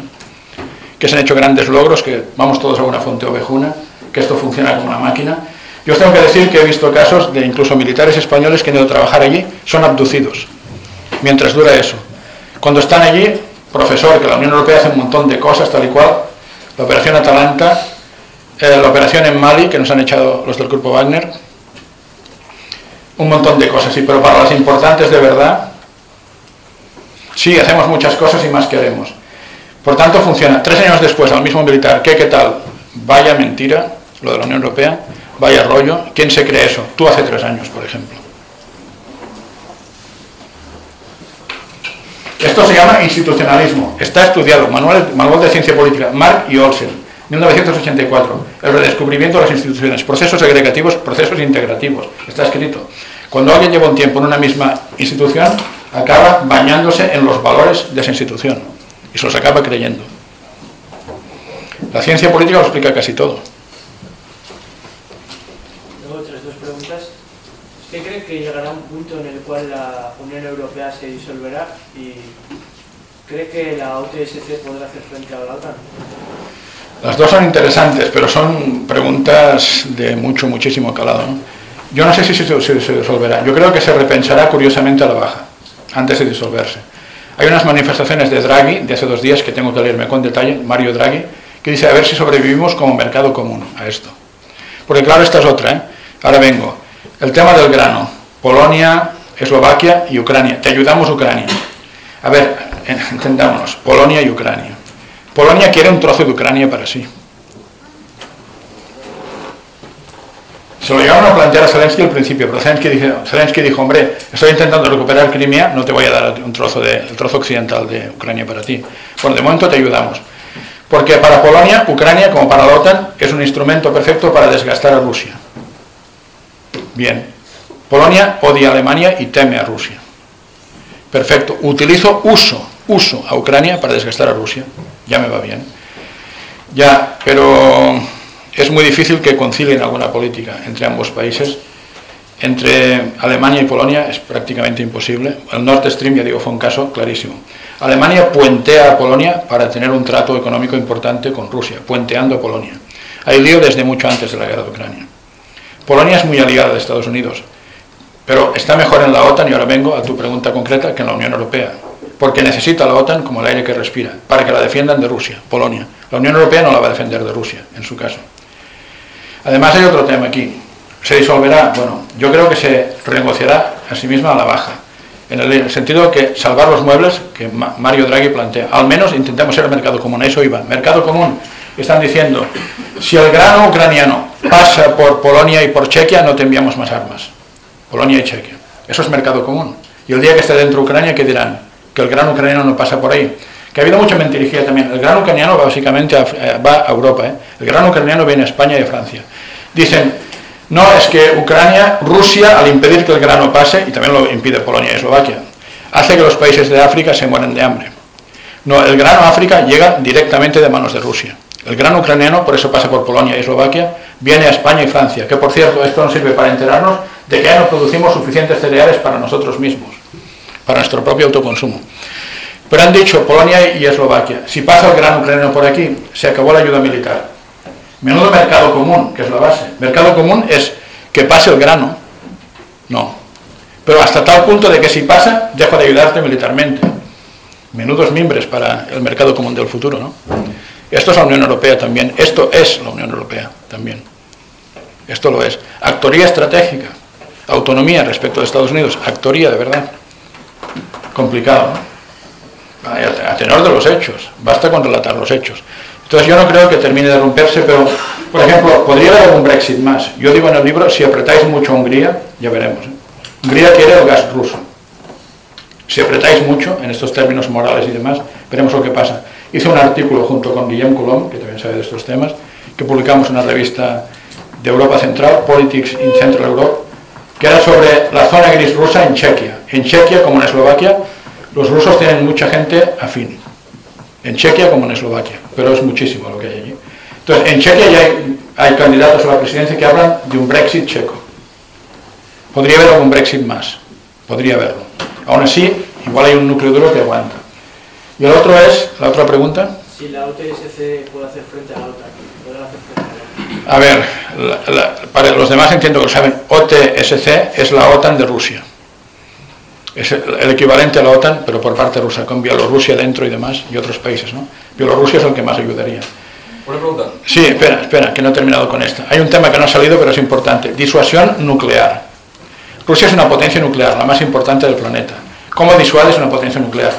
Que se han hecho grandes logros, que vamos todos a una fuente ovejuna, que esto funciona como una máquina. Yo os tengo que decir que he visto casos de incluso militares españoles que han ido a trabajar allí, son abducidos, mientras dura eso. Cuando están allí, profesor, que la Unión Europea hace un montón de cosas, tal y cual, la operación Atalanta, eh, la operación en Mali, que nos han echado los del grupo Wagner, un montón de cosas, sí, pero para las importantes de verdad, sí, hacemos muchas cosas y más queremos. Por tanto, funciona. Tres años después, al mismo militar, ¿qué, qué tal? Vaya mentira, lo de la Unión Europea, vaya rollo. ¿Quién se cree eso? Tú hace tres años, por ejemplo. Esto se llama institucionalismo. Está estudiado, Manual, Manual de Ciencia Política, Mark y Olsen. 1984, el redescubrimiento de las instituciones, procesos agregativos, procesos integrativos, está escrito. Cuando alguien lleva un tiempo en una misma institución, acaba bañándose en los valores de esa institución y se los acaba creyendo. La ciencia política lo explica casi todo. Luego otras dos preguntas. ¿Usted cree que llegará un punto en el cual la Unión Europea se disolverá y cree que la OTSC podrá hacer frente a la OTAN? Las dos son interesantes, pero son preguntas de mucho, muchísimo calado. Yo no sé si se, disolverá. Yo creo que se repensará curiosamente a la baja, antes de disolverse. Hay unas manifestaciones de Draghi de hace dos días que tengo que leerme con detalle, Mario Draghi, que dice a ver si sobrevivimos como mercado común a esto. Porque claro, esta es otra. ¿eh? Ahora vengo. El tema del grano. Polonia, Eslovaquia y Ucrania. Te ayudamos Ucrania. A ver, entendámonos. Polonia y Ucrania. Polonia quiere un trozo de Ucrania para sí. Se lo llegaron a plantear a Zelensky al principio, pero Zelensky dijo, hombre, estoy intentando recuperar Crimea, no te voy a dar un trozo de, el trozo occidental de Ucrania para ti. Bueno, de momento te ayudamos. Porque para Polonia, Ucrania, como para la OTAN, es un instrumento perfecto para desgastar a Rusia. Bien. Polonia odia a Alemania y teme a Rusia. Perfecto. Utilizo, uso, uso a Ucrania para desgastar a Rusia ya me va bien. Ya, pero es muy difícil que concilien alguna política entre ambos países. Entre Alemania y Polonia es prácticamente imposible. El Nord Stream, ya digo, fue un caso clarísimo. Alemania puentea a Polonia para tener un trato económico importante con Rusia, puenteando a Polonia. Hay lío desde mucho antes de la guerra de Ucrania. Polonia es muy aliada de Estados Unidos, pero está mejor en la OTAN, y ahora vengo a tu pregunta concreta, que en la Unión Europea porque necesita la OTAN como el aire que respira, para que la defiendan de Rusia, Polonia. La Unión Europea no la va a defender de Rusia, en su caso. Además hay otro tema aquí. ¿Se disolverá? Bueno, yo creo que se renegociará a sí misma a la baja, en el sentido de que salvar los muebles que Mario Draghi plantea. Al menos intentemos ser el mercado común, a eso iba. Mercado común, están diciendo, si el grano ucraniano pasa por Polonia y por Chequia, no te enviamos más armas. Polonia y Chequia. Eso es mercado común. Y el día que esté dentro de Ucrania, ¿qué dirán? que el grano ucraniano no pasa por ahí. Que ha habido mucha mentirijía también. El grano ucraniano básicamente eh, va a Europa. ¿eh? El grano ucraniano viene a España y a Francia. Dicen, no, es que Ucrania, Rusia, al impedir que el grano pase, y también lo impide Polonia y Eslovaquia, hace que los países de África se mueran de hambre. No, el grano África llega directamente de manos de Rusia. El grano ucraniano, por eso pasa por Polonia y Eslovaquia, viene a España y Francia, que por cierto, esto nos sirve para enterarnos de que ya no producimos suficientes cereales para nosotros mismos para nuestro propio autoconsumo. Pero han dicho Polonia y Eslovaquia, si pasa el gran ucraniano por aquí, se acabó la ayuda militar. Menudo mercado común, que es la base. Mercado común es que pase el grano. No. Pero hasta tal punto de que si pasa, dejo de ayudarte militarmente. Menudos mimbres para el mercado común del futuro, ¿no? Esto es la Unión Europea también. Esto es la Unión Europea también. Esto lo es. Actoría estratégica. Autonomía respecto a Estados Unidos. Actoría de verdad complicado, a tenor de los hechos, basta con relatar los hechos. Entonces yo no creo que termine de romperse, pero, por ejemplo, podría haber un Brexit más. Yo digo en el libro, si apretáis mucho a Hungría, ya veremos. ¿eh? Hungría quiere el gas ruso. Si apretáis mucho, en estos términos morales y demás, veremos lo que pasa. Hice un artículo junto con Guillaume Coulomb, que también sabe de estos temas, que publicamos en una revista de Europa Central, Politics in Central Europe, que era sobre la zona gris rusa en Chequia. En Chequia, como en Eslovaquia, los rusos tienen mucha gente afín. En Chequia como en Eslovaquia, pero es muchísimo lo que hay allí. Entonces, en Chequia ya hay, hay candidatos a la presidencia que hablan de un Brexit checo. Podría haber algún Brexit más, podría haberlo. Aún así, igual hay un núcleo duro que aguanta. Y el otro es, la otra pregunta. Si la OTSC puede hacer frente a la OTAN, ¿podrá hacer frente a la OTAN? A ver, la- la- para los demás entiendo que lo saben, OTSC es la OTAN de Rusia. Es el, equivalente a la OTAN, pero por parte rusa, con Bielorrusia dentro y demás, y otros países, ¿no? Bielorrusia es el que más ayudaría. Una pregunta. Sí, espera, espera, que no he terminado con esta. Hay un tema que no ha salido, pero es importante. Disuasión nuclear. Rusia es una potencia nuclear, la más importante del planeta. ¿Cómo disuades una potencia nuclear?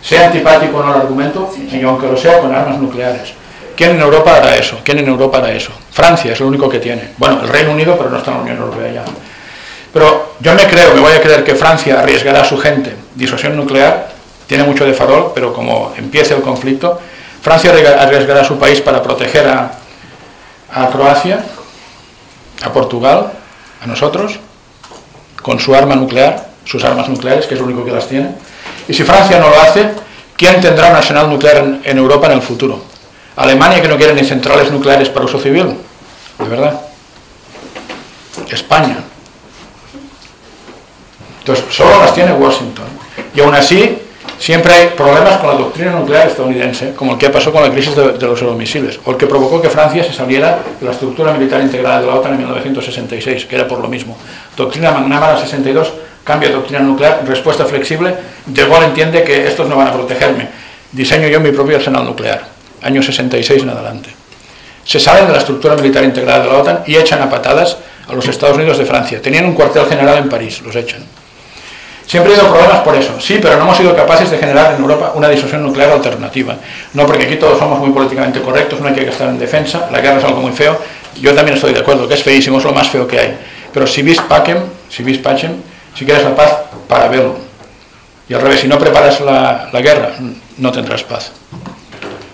Sea antipático o no el argumento, y aunque lo sea, con armas nucleares. ¿Quién en Europa hará eso? ¿Quién en Europa hará eso? Francia es lo único que tiene. Bueno, el Reino Unido, pero no está en la Unión Europea ya. Pero yo me creo, me voy a creer que Francia arriesgará a su gente disuasión nuclear, tiene mucho de farol, pero como empiece el conflicto, Francia arriesga- arriesgará a su país para proteger a, a Croacia, a Portugal, a nosotros, con su arma nuclear, sus armas nucleares, que es lo único que las tiene. Y si Francia no lo hace, ¿quién tendrá un arsenal nuclear en, en Europa en el futuro? Alemania, que no quiere ni centrales nucleares para uso civil, de verdad. España. Entonces, solo las tiene Washington. Y aún así, siempre hay problemas con la doctrina nuclear estadounidense, como el que pasó con la crisis de, de los euromisiles, o el que provocó que Francia se saliera de la estructura militar integrada de la OTAN en 1966, que era por lo mismo. Doctrina McNamara 62, cambio de doctrina nuclear, respuesta flexible, De Gaulle entiende que estos no van a protegerme. Diseño yo mi propio arsenal nuclear, año 66 en adelante. Se salen de la estructura militar integrada de la OTAN y echan a patadas a los Estados Unidos de Francia. Tenían un cuartel general en París, los echan. Siempre ha habido problemas por eso, sí, pero no hemos sido capaces de generar en Europa una disuasión nuclear alternativa. No porque aquí todos somos muy políticamente correctos, no hay que gastar en defensa, la guerra es algo muy feo. Yo también estoy de acuerdo que es feísimo, es lo más feo que hay. Pero si vis pacem, si vis pacem, si quieres la paz, para verlo. Y al revés, si no preparas la, la guerra, no tendrás paz.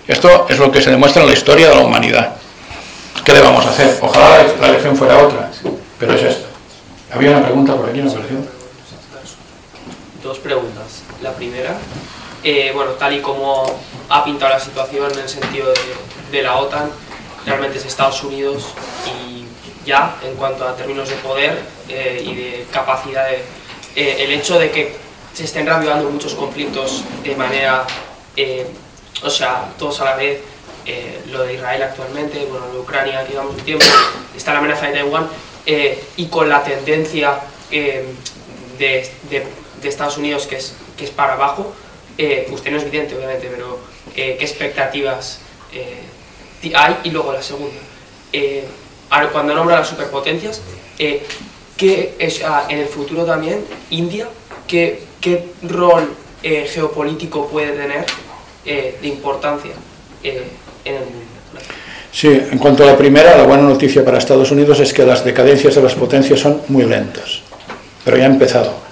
Esto es lo que se demuestra en la historia de la humanidad. ¿Qué le vamos a hacer? Ojalá la, la elección fuera otra, pero es esto. Había una pregunta por aquí, me pareció. Dos preguntas. La primera, eh, bueno, tal y como ha pintado la situación en el sentido de, la OTAN, realmente es Estados Unidos y ya en cuanto a términos de poder eh, y de capacidad, de, eh, el hecho de que se estén reavivando muchos conflictos de manera, o sea, todos a la vez, lo de Israel actualmente, bueno, de Ucrania llevamos un tiempo, está la amenaza de Taiwán, y con la tendencia de, de- de Estados Unidos que es, que es para abajo, eh, usted no es vidente obviamente, pero eh, ¿qué expectativas eh, hay? Y luego la segunda, ahora, cuando nombra las superpotencias, ¿qué es, ah, en el futuro también India, qué, qué rol geopolítico puede tener de importancia en el mundo? Sí, en cuanto a la primera, la buena noticia para Estados Unidos es que las decadencias de las potencias son muy lentas, pero ya ha empezado.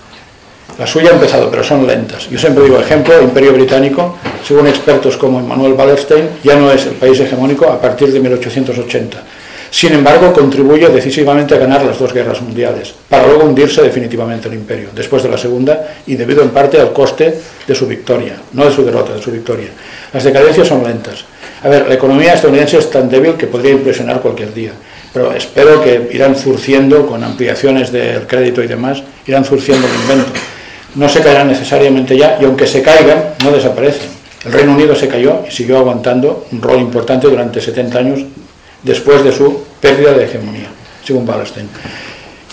La suya ha empezado, pero son lentas. Yo siempre digo, ejemplo, Imperio Británico, según expertos como Emmanuel Wallerstein, ya no es el país hegemónico a partir de 1880. Sin embargo, contribuye decisivamente a ganar las dos guerras mundiales, para luego hundirse definitivamente el imperio, después de la segunda, y debido en parte al coste de su victoria, no de su derrota, de su victoria. Las decadencias son lentas. A ver, la economía estadounidense es tan débil que podría impresionar cualquier día, pero espero que irán zurciendo, con ampliaciones del crédito y demás, irán zurciendo el invento. No se caerán necesariamente ya, y aunque se caigan, no desaparecen. El Reino Unido se cayó y siguió aguantando un rol importante durante 70 años después de su pérdida de hegemonía, según Wallerstein.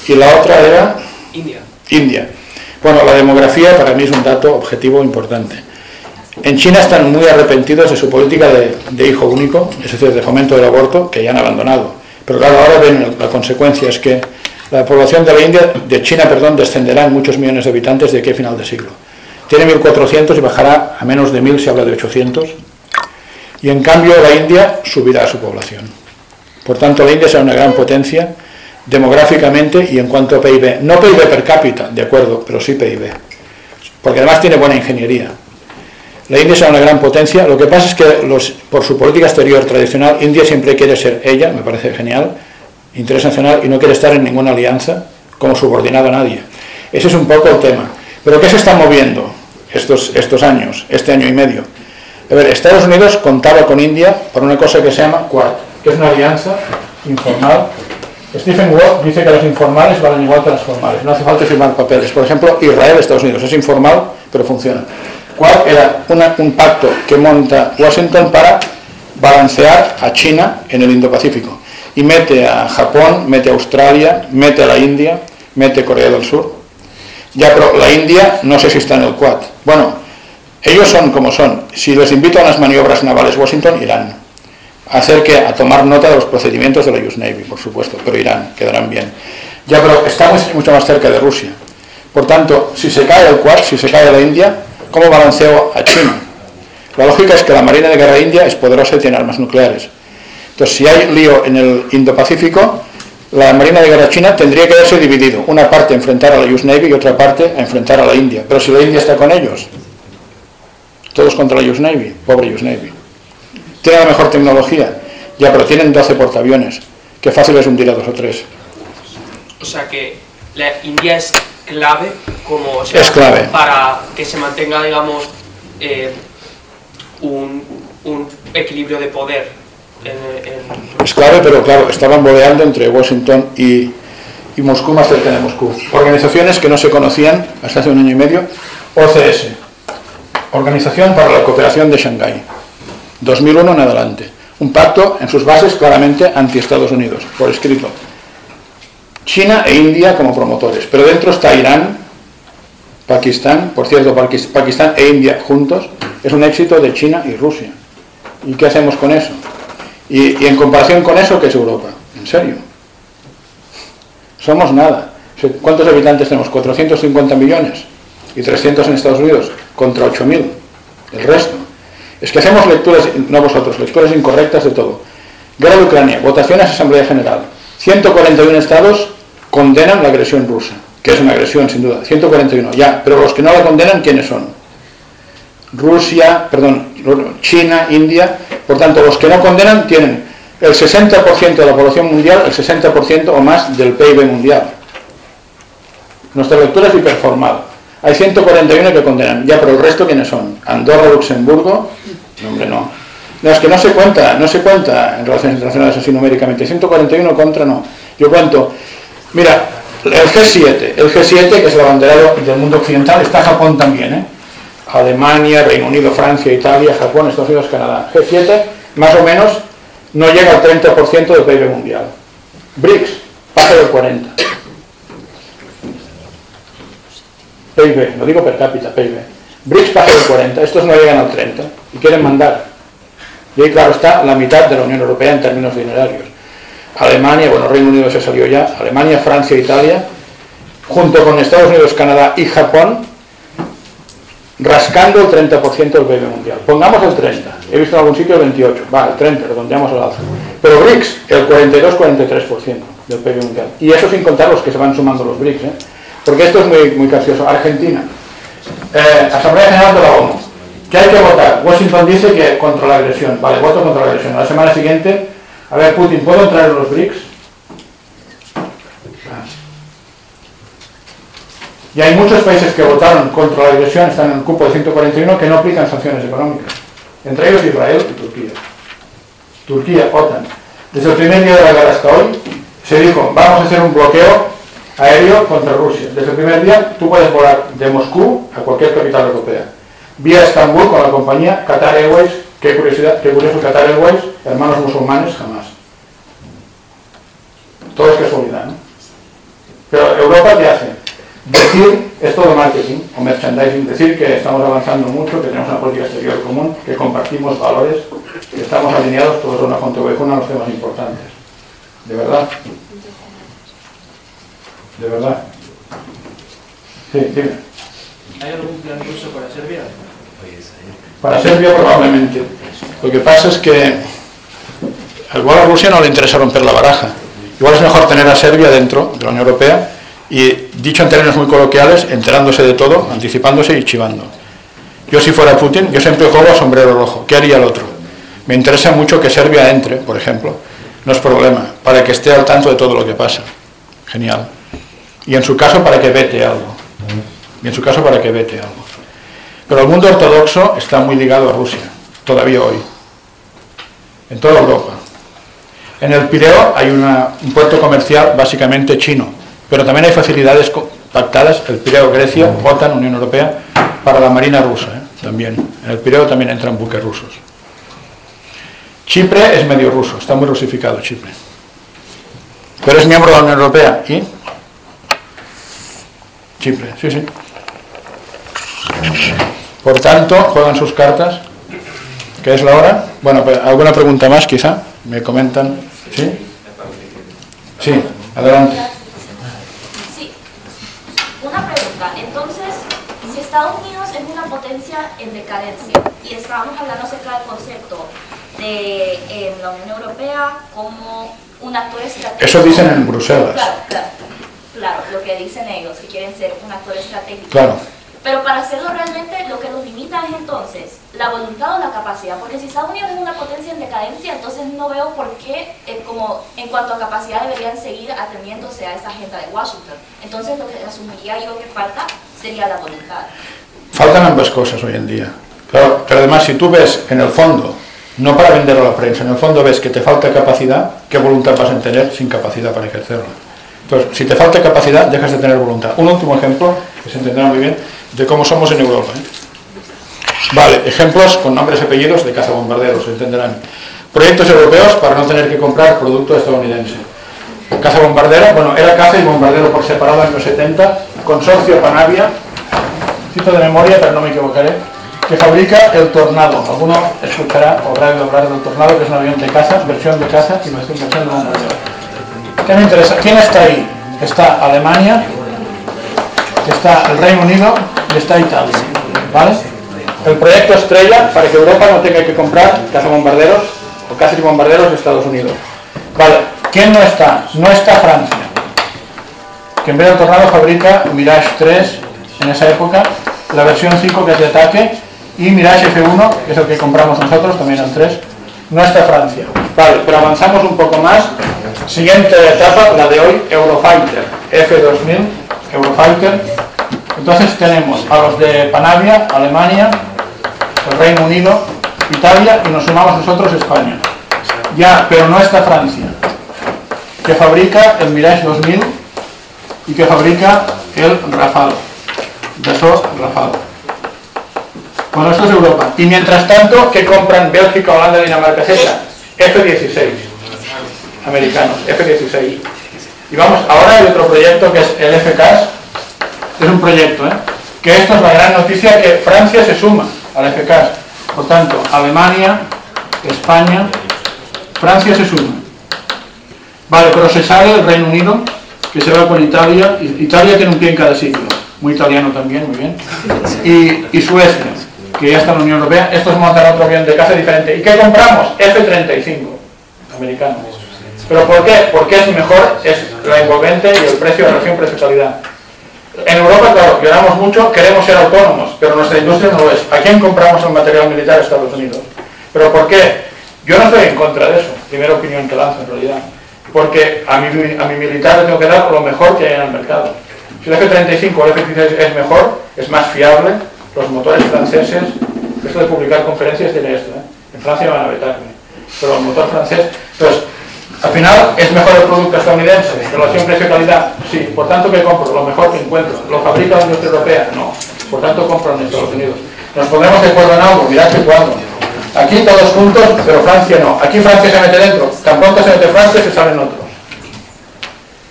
Y la otra era India. India. Bueno, la demografía para mí es un dato objetivo importante. En China están muy arrepentidos de su política de, de hijo único, es decir, de fomento del aborto, que ya han abandonado. Pero claro, ahora ven la consecuencia, es que la población de la India, de China, perdón, descenderá en muchos millones de habitantes de aquí final de siglo. Tiene 1.400 y bajará a menos de 1.000, se habla de 800. Y en cambio la India subirá su población. Por tanto, la India será una gran potencia demográficamente y en cuanto a PIB. No PIB per cápita, de acuerdo, pero sí PIB. Porque además tiene buena ingeniería. La India será una gran potencia. Lo que pasa es que por su política exterior tradicional, India siempre quiere ser ella, me parece genial, interés nacional, y no quiere estar en ninguna alianza como subordinado a nadie. Ese es un poco el tema. Pero ¿qué se está moviendo estos, estos años, este año y medio? A ver, Estados Unidos contaba con India por una cosa que se llama Quad, que es una alianza informal. Stephen Ward dice que los informales valen igual que los formales, no hace falta firmar papeles. Por ejemplo, Israel, Estados Unidos, es informal, pero funciona. Quad era un pacto que monta Washington para balancear a China en el Indo-Pacífico. Y mete a Japón, mete a Australia, mete a la India, mete a Corea del Sur. Ya, pero la India no sé si está en el Quad. Bueno, ellos son como son. Si les invito a unas maniobras navales Washington, irán. A a tomar nota de los procedimientos de la US Navy, por supuesto, pero irán, quedarán bien. Ya, pero estamos mucho más cerca de Rusia. Por tanto, si se cae el Quad, si se cae la India, ¿cómo balanceo a China? La lógica es que la Marina de Guerra India es poderosa y tiene armas nucleares. Entonces, si hay lío en el Indo-Pacífico, la Marina de Guerra China tendría que haberse dividido. Una parte a enfrentar a la US Navy y otra parte a enfrentar a la India. Pero si la India está con ellos, todos contra la US Navy, pobre US Navy. Tiene la mejor tecnología, ya, pero tienen 12 portaaviones. Qué fácil es hundir a dos o tres. O sea que la India es clave como es clave. para que se mantenga, digamos, eh, un, un, equilibrio de poder. Es clave, pero claro, estaban bodeando entre Washington y, y Moscú, más cerca de Moscú. Organizaciones que no se conocían hasta hace un año y medio. OCS, Organización para la Cooperación de Shanghái, 2001 en adelante. Un pacto en sus bases claramente anti-Estados Unidos, por escrito. China e India como promotores, pero dentro está Irán, Pakistán, por cierto, Pakistán e India juntos, es un éxito de China y Rusia. ¿Y qué hacemos con eso? Y, en comparación con eso, ¿qué es Europa? ¿En serio? Somos nada. ¿Cuántos habitantes tenemos? 450 millones y 300 en Estados Unidos contra 8.000. El resto. Es que hacemos lecturas, no vosotros, lecturas incorrectas de todo. Guerra de Ucrania, votaciones Asamblea General. 141 estados condenan la agresión rusa, que es una agresión sin duda. 141, ya, pero los que no la condenan, ¿quiénes son? Rusia, perdón, China, India. Por tanto, los que no condenan tienen el 60% de la población mundial, el 60% o más del PIB mundial. Nuestra lectura es hiperformal. Hay 141 que condenan, ya, pero el resto ¿quiénes son? Andorra, Luxemburgo, no, hombre, no. No, es que no se cuenta, no se cuenta en relaciones internacionales así numéricamente. 141 contra no. Yo cuento, mira, el G7, el G7 que es el abanderado del mundo occidental, está Japón también, ¿eh? Alemania, Reino Unido, Francia, Italia, Japón, Estados Unidos, Canadá. G7, más o menos, no llega al 30% del PIB mundial. BRICS, pasa del 40%. PIB, lo digo per cápita, PIB. BRICS pasa del 40, estos no llegan al 30 y quieren mandar. Y ahí, claro, está la mitad de la Unión Europea en términos dinerarios. Alemania, bueno, Reino Unido se salió ya, Alemania, Francia, Italia, junto con Estados Unidos, Canadá y Japón, rascando el 30% del PIB mundial. Pongamos el 30, he visto en algún sitio el 28, va, el 30, redondeamos al alza. Pero BRICS, el 42-43% del PIB mundial. Y eso sin contar los que se van sumando los BRICS, ¿eh? porque esto es muy, muy gracioso. Argentina, eh, Asamblea General de la ONU, ¿qué hay que votar? Washington dice que contra la agresión, vale, voto contra la agresión. La semana siguiente, a ver, Putin, ¿puedo entrar en los BRICS? Y hay muchos países que votaron contra la agresión, están en el cupo de 141, que no aplican sanciones económicas. Entre ellos Israel y Turquía. Turquía, OTAN. Desde el primer día de la guerra hasta hoy, se dijo, vamos a hacer un bloqueo aéreo contra Rusia. Desde el primer día tú puedes volar de Moscú a cualquier capital europea. Vía Estambul con la compañía Qatar Airways, qué curiosidad, qué curioso Qatar Airways, hermanos musulmanes jamás. Todo es casualidad, ¿no? Pero Europa qué hace? Decir, es todo marketing o merchandising, decir que estamos avanzando mucho, que tenemos una política exterior común, que compartimos valores, que estamos alineados todos a una vieja, a los temas importantes. ¿De verdad? ¿De verdad? Sí, dime. ¿Hay algún plan ruso para Serbia? Para Serbia probablemente. Lo que pasa es que igual a Rusia no le interesa romper la baraja. Igual es mejor tener a Serbia dentro de la Unión Europea y, dicho en términos muy coloquiales, enterándose de todo, anticipándose y chivando. Yo si fuera Putin, yo siempre juego a sombrero rojo. ¿Qué haría el otro? Me interesa mucho que Serbia entre, por ejemplo. No es problema, para que esté al tanto de todo lo que pasa. Genial. Y en su caso para que vete algo. Y en su caso para que vete algo. Pero el mundo ortodoxo está muy ligado a Rusia, todavía hoy. En toda Europa. En el Pireo hay un puerto comercial básicamente chino, pero también hay facilidades pactadas, el Pireo, Grecia, OTAN, Unión Europea, para la Marina rusa, ¿eh? también. En el Pireo también entran buques rusos. Chipre es medio ruso, está muy rusificado Chipre. Pero es miembro de la Unión Europea. ¿Y? Chipre, sí, sí. Por tanto, juegan sus cartas. ¿Qué es la hora? Bueno, pues, ¿alguna pregunta más quizá? ¿Me comentan? ¿Sí? Sí, adelante. Sí. Una pregunta. Entonces, si Estados Unidos es una potencia en decadencia y estábamos hablando acerca del concepto de en la Unión Europea como un actor estratégico. Eso dicen en Bruselas. Claro, claro, claro, lo que dicen ellos, que quieren ser un actor estratégico. Claro. Pero para hacerlo realmente lo que los limita es entonces la voluntad o la capacidad, porque si Estados Unidos es una potencia en decadencia, entonces no veo por qué, eh, como en cuanto a capacidad, deberían seguir atendiéndose a esa agenda de Washington. Entonces lo que asumiría yo que falta sería la voluntad. Faltan ambas cosas hoy en día. Pero además si tú ves en el fondo no para venderlo a la prensa, en el fondo ves que te falta capacidad, ¿qué voluntad vas a tener sin capacidad para ejercerla? Entonces, si te falta capacidad, dejas de tener voluntad. Un último ejemplo, que se entenderá muy bien, de cómo somos en Europa. ¿eh? Vale, ejemplos con nombres y apellidos de cazabombarderos, entenderán. Proyectos europeos para no tener que comprar producto estadounidense. Caza bombardera, bueno, era caza y bombardero por separado en los 70, consorcio Panavia, cito de memoria, pero no me equivocaré, que fabrica el Tornado. Alguno escuchará o habrá oído hablar del Tornado, que es un avión de caza, versión de caza y versión de bombardero. ¿Qué me interesa? ¿Quién está ahí? Está Alemania, está el Reino Unido y está Italia. ¿Vale? El proyecto estrella para que Europa no tenga que comprar cazabombarderos o casi bombarderos de Estados Unidos. Vale, ¿quién no está? No está Francia, que en vez Tornado fabrica Mirage 3 en esa época, la versión 5 que es de ataque y Mirage F1, que es el que compramos nosotros, también el 3, no está Francia. Vale, pero avanzamos un poco más. Siguiente etapa, la de hoy, Eurofighter, F2000, Eurofighter. Entonces tenemos a los de Panavia, Alemania, el Reino Unido, Italia y nos sumamos nosotros España. Ya, pero no está Francia, que fabrica el Mirage 2000 y que fabrica el Rafale, Dassault Rafale. Bueno, esto es Europa. Y mientras tanto, ¿qué compran Bélgica, Holanda, Dinamarca, etcétera? F-16 americanos, F-16. Y vamos, ahora hay otro proyecto que es el FCAS, es un proyecto, ¿eh? que esto es la gran noticia, que Francia se suma al FCAS. Por tanto, Alemania, España, Francia se suma. Vale, pero se sale el Reino Unido, que se va con Italia, Italia tiene un pie en cada sitio, muy italiano también, muy bien, y, y Suecia que ya está en la Unión Europea, estos montan otro avión de caza diferente. ¿Y qué compramos? F-35, americanos. ¿Pero por qué? Porque es mejor, es la envolvente y el precio, de relación precio-calidad. En Europa, claro, lloramos mucho, queremos ser autónomos, pero nuestra industria no lo es. ¿A quién compramos el material militar de Estados Unidos? ¿Pero por qué? Yo no estoy en contra de eso, primera opinión que lanzo en realidad. Porque a mi, a mi militar le tengo que dar lo mejor que hay en el mercado. Si el F-35 o el F-16 es mejor, es más fiable, los motores franceses, esto de publicar conferencias tiene esto, ¿eh? en Francia van a vetarme, pero el motor francés, entonces, al final es mejor el producto estadounidense, relación precio-calidad, sí, por tanto que compro, lo mejor que encuentro, lo fabrica la industria europea, no, por tanto compro en Estados Unidos. Nos ponemos de acuerdo en algo, mirad que cuando. Aquí todos juntos, pero Francia no. Aquí Francia se mete dentro, tan pronto se mete Francia se salen otros.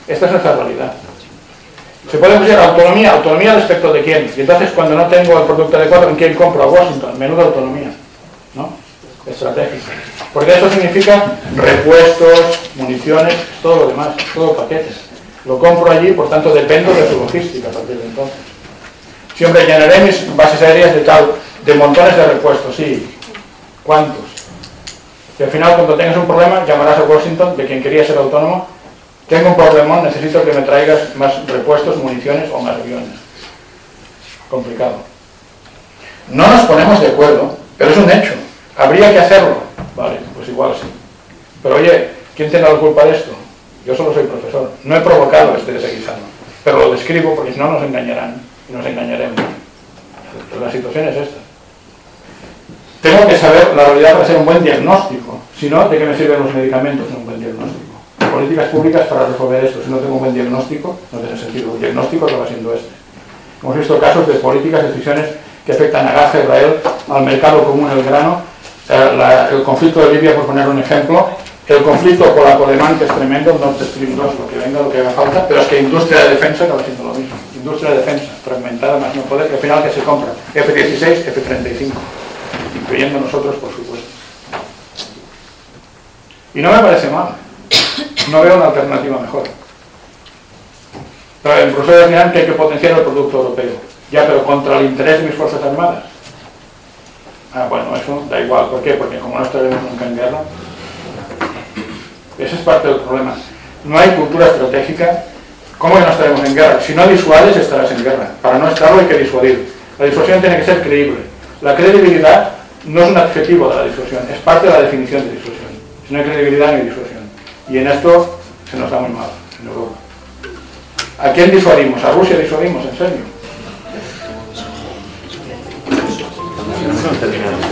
Esta es nuestra realidad. Se puede buscar autonomía, autonomía respecto de quién. Y entonces cuando no tengo el producto adecuado, ¿en quién compro? A Washington, menuda autonomía. ¿No? Estratégica. Porque eso significa repuestos, municiones, todo lo demás, todo paquetes. Lo compro allí, por tanto dependo de su logística a partir de entonces. Siempre llenaré mis bases aéreas de tal, de montones de repuestos, sí. ¿Cuántos? Y al final cuando tengas un problema llamarás a Washington, de quien quería ser autónomo, tengo un problema, necesito que me traigas más repuestos, municiones o más aviones. Complicado. No nos ponemos de acuerdo, pero es un hecho. Habría que hacerlo. Vale, pues igual sí. Pero oye, ¿quién tiene la culpa de esto? Yo solo soy profesor. No he provocado este desaguisado. pero lo describo porque si no nos engañarán y nos engañaremos. La situación es esta. Tengo que saber la realidad para hacer un buen diagnóstico. Si no, ¿de qué me sirven los medicamentos en un buen diagnóstico? Políticas públicas para resolver esto. Si no tengo un buen diagnóstico, no tiene sentido. El diagnóstico acaba siendo este. Hemos visto casos de políticas, decisiones que afectan a Gaza, Israel, al mercado común del grano, eh, la, el conflicto de Libia, por poner un ejemplo, el conflicto polaco-alemán, que es tremendo, Nord Stream 2, lo que venga, lo que haga falta, pero es que industria de defensa acaba siendo lo mismo. Industria de defensa, fragmentada, más no poder, que al final que se compra F-16, F-35, incluyendo nosotros, por supuesto. Y no me parece mal. No veo una alternativa mejor. Pero en Bruselas dirán que hay que potenciar el producto europeo. Ya, pero contra el interés de mis fuerzas armadas. Ah, bueno, eso da igual. ¿Por qué? Porque como no estaremos nunca en guerra, ese es parte del problema. No hay cultura estratégica. ¿Cómo que no estaremos en guerra? Si no disuades, estarás en guerra. Para no estarlo hay que disuadir. La disuasión tiene que ser creíble. La credibilidad no es un adjetivo de la disuasión, es parte de la definición de disuasión. Si no hay credibilidad, no hay disuasión. Y en esto se nos da muy mal, en Europa. ¿A quién disuadimos? ¿A Rusia disuadimos? ¿En serio? No,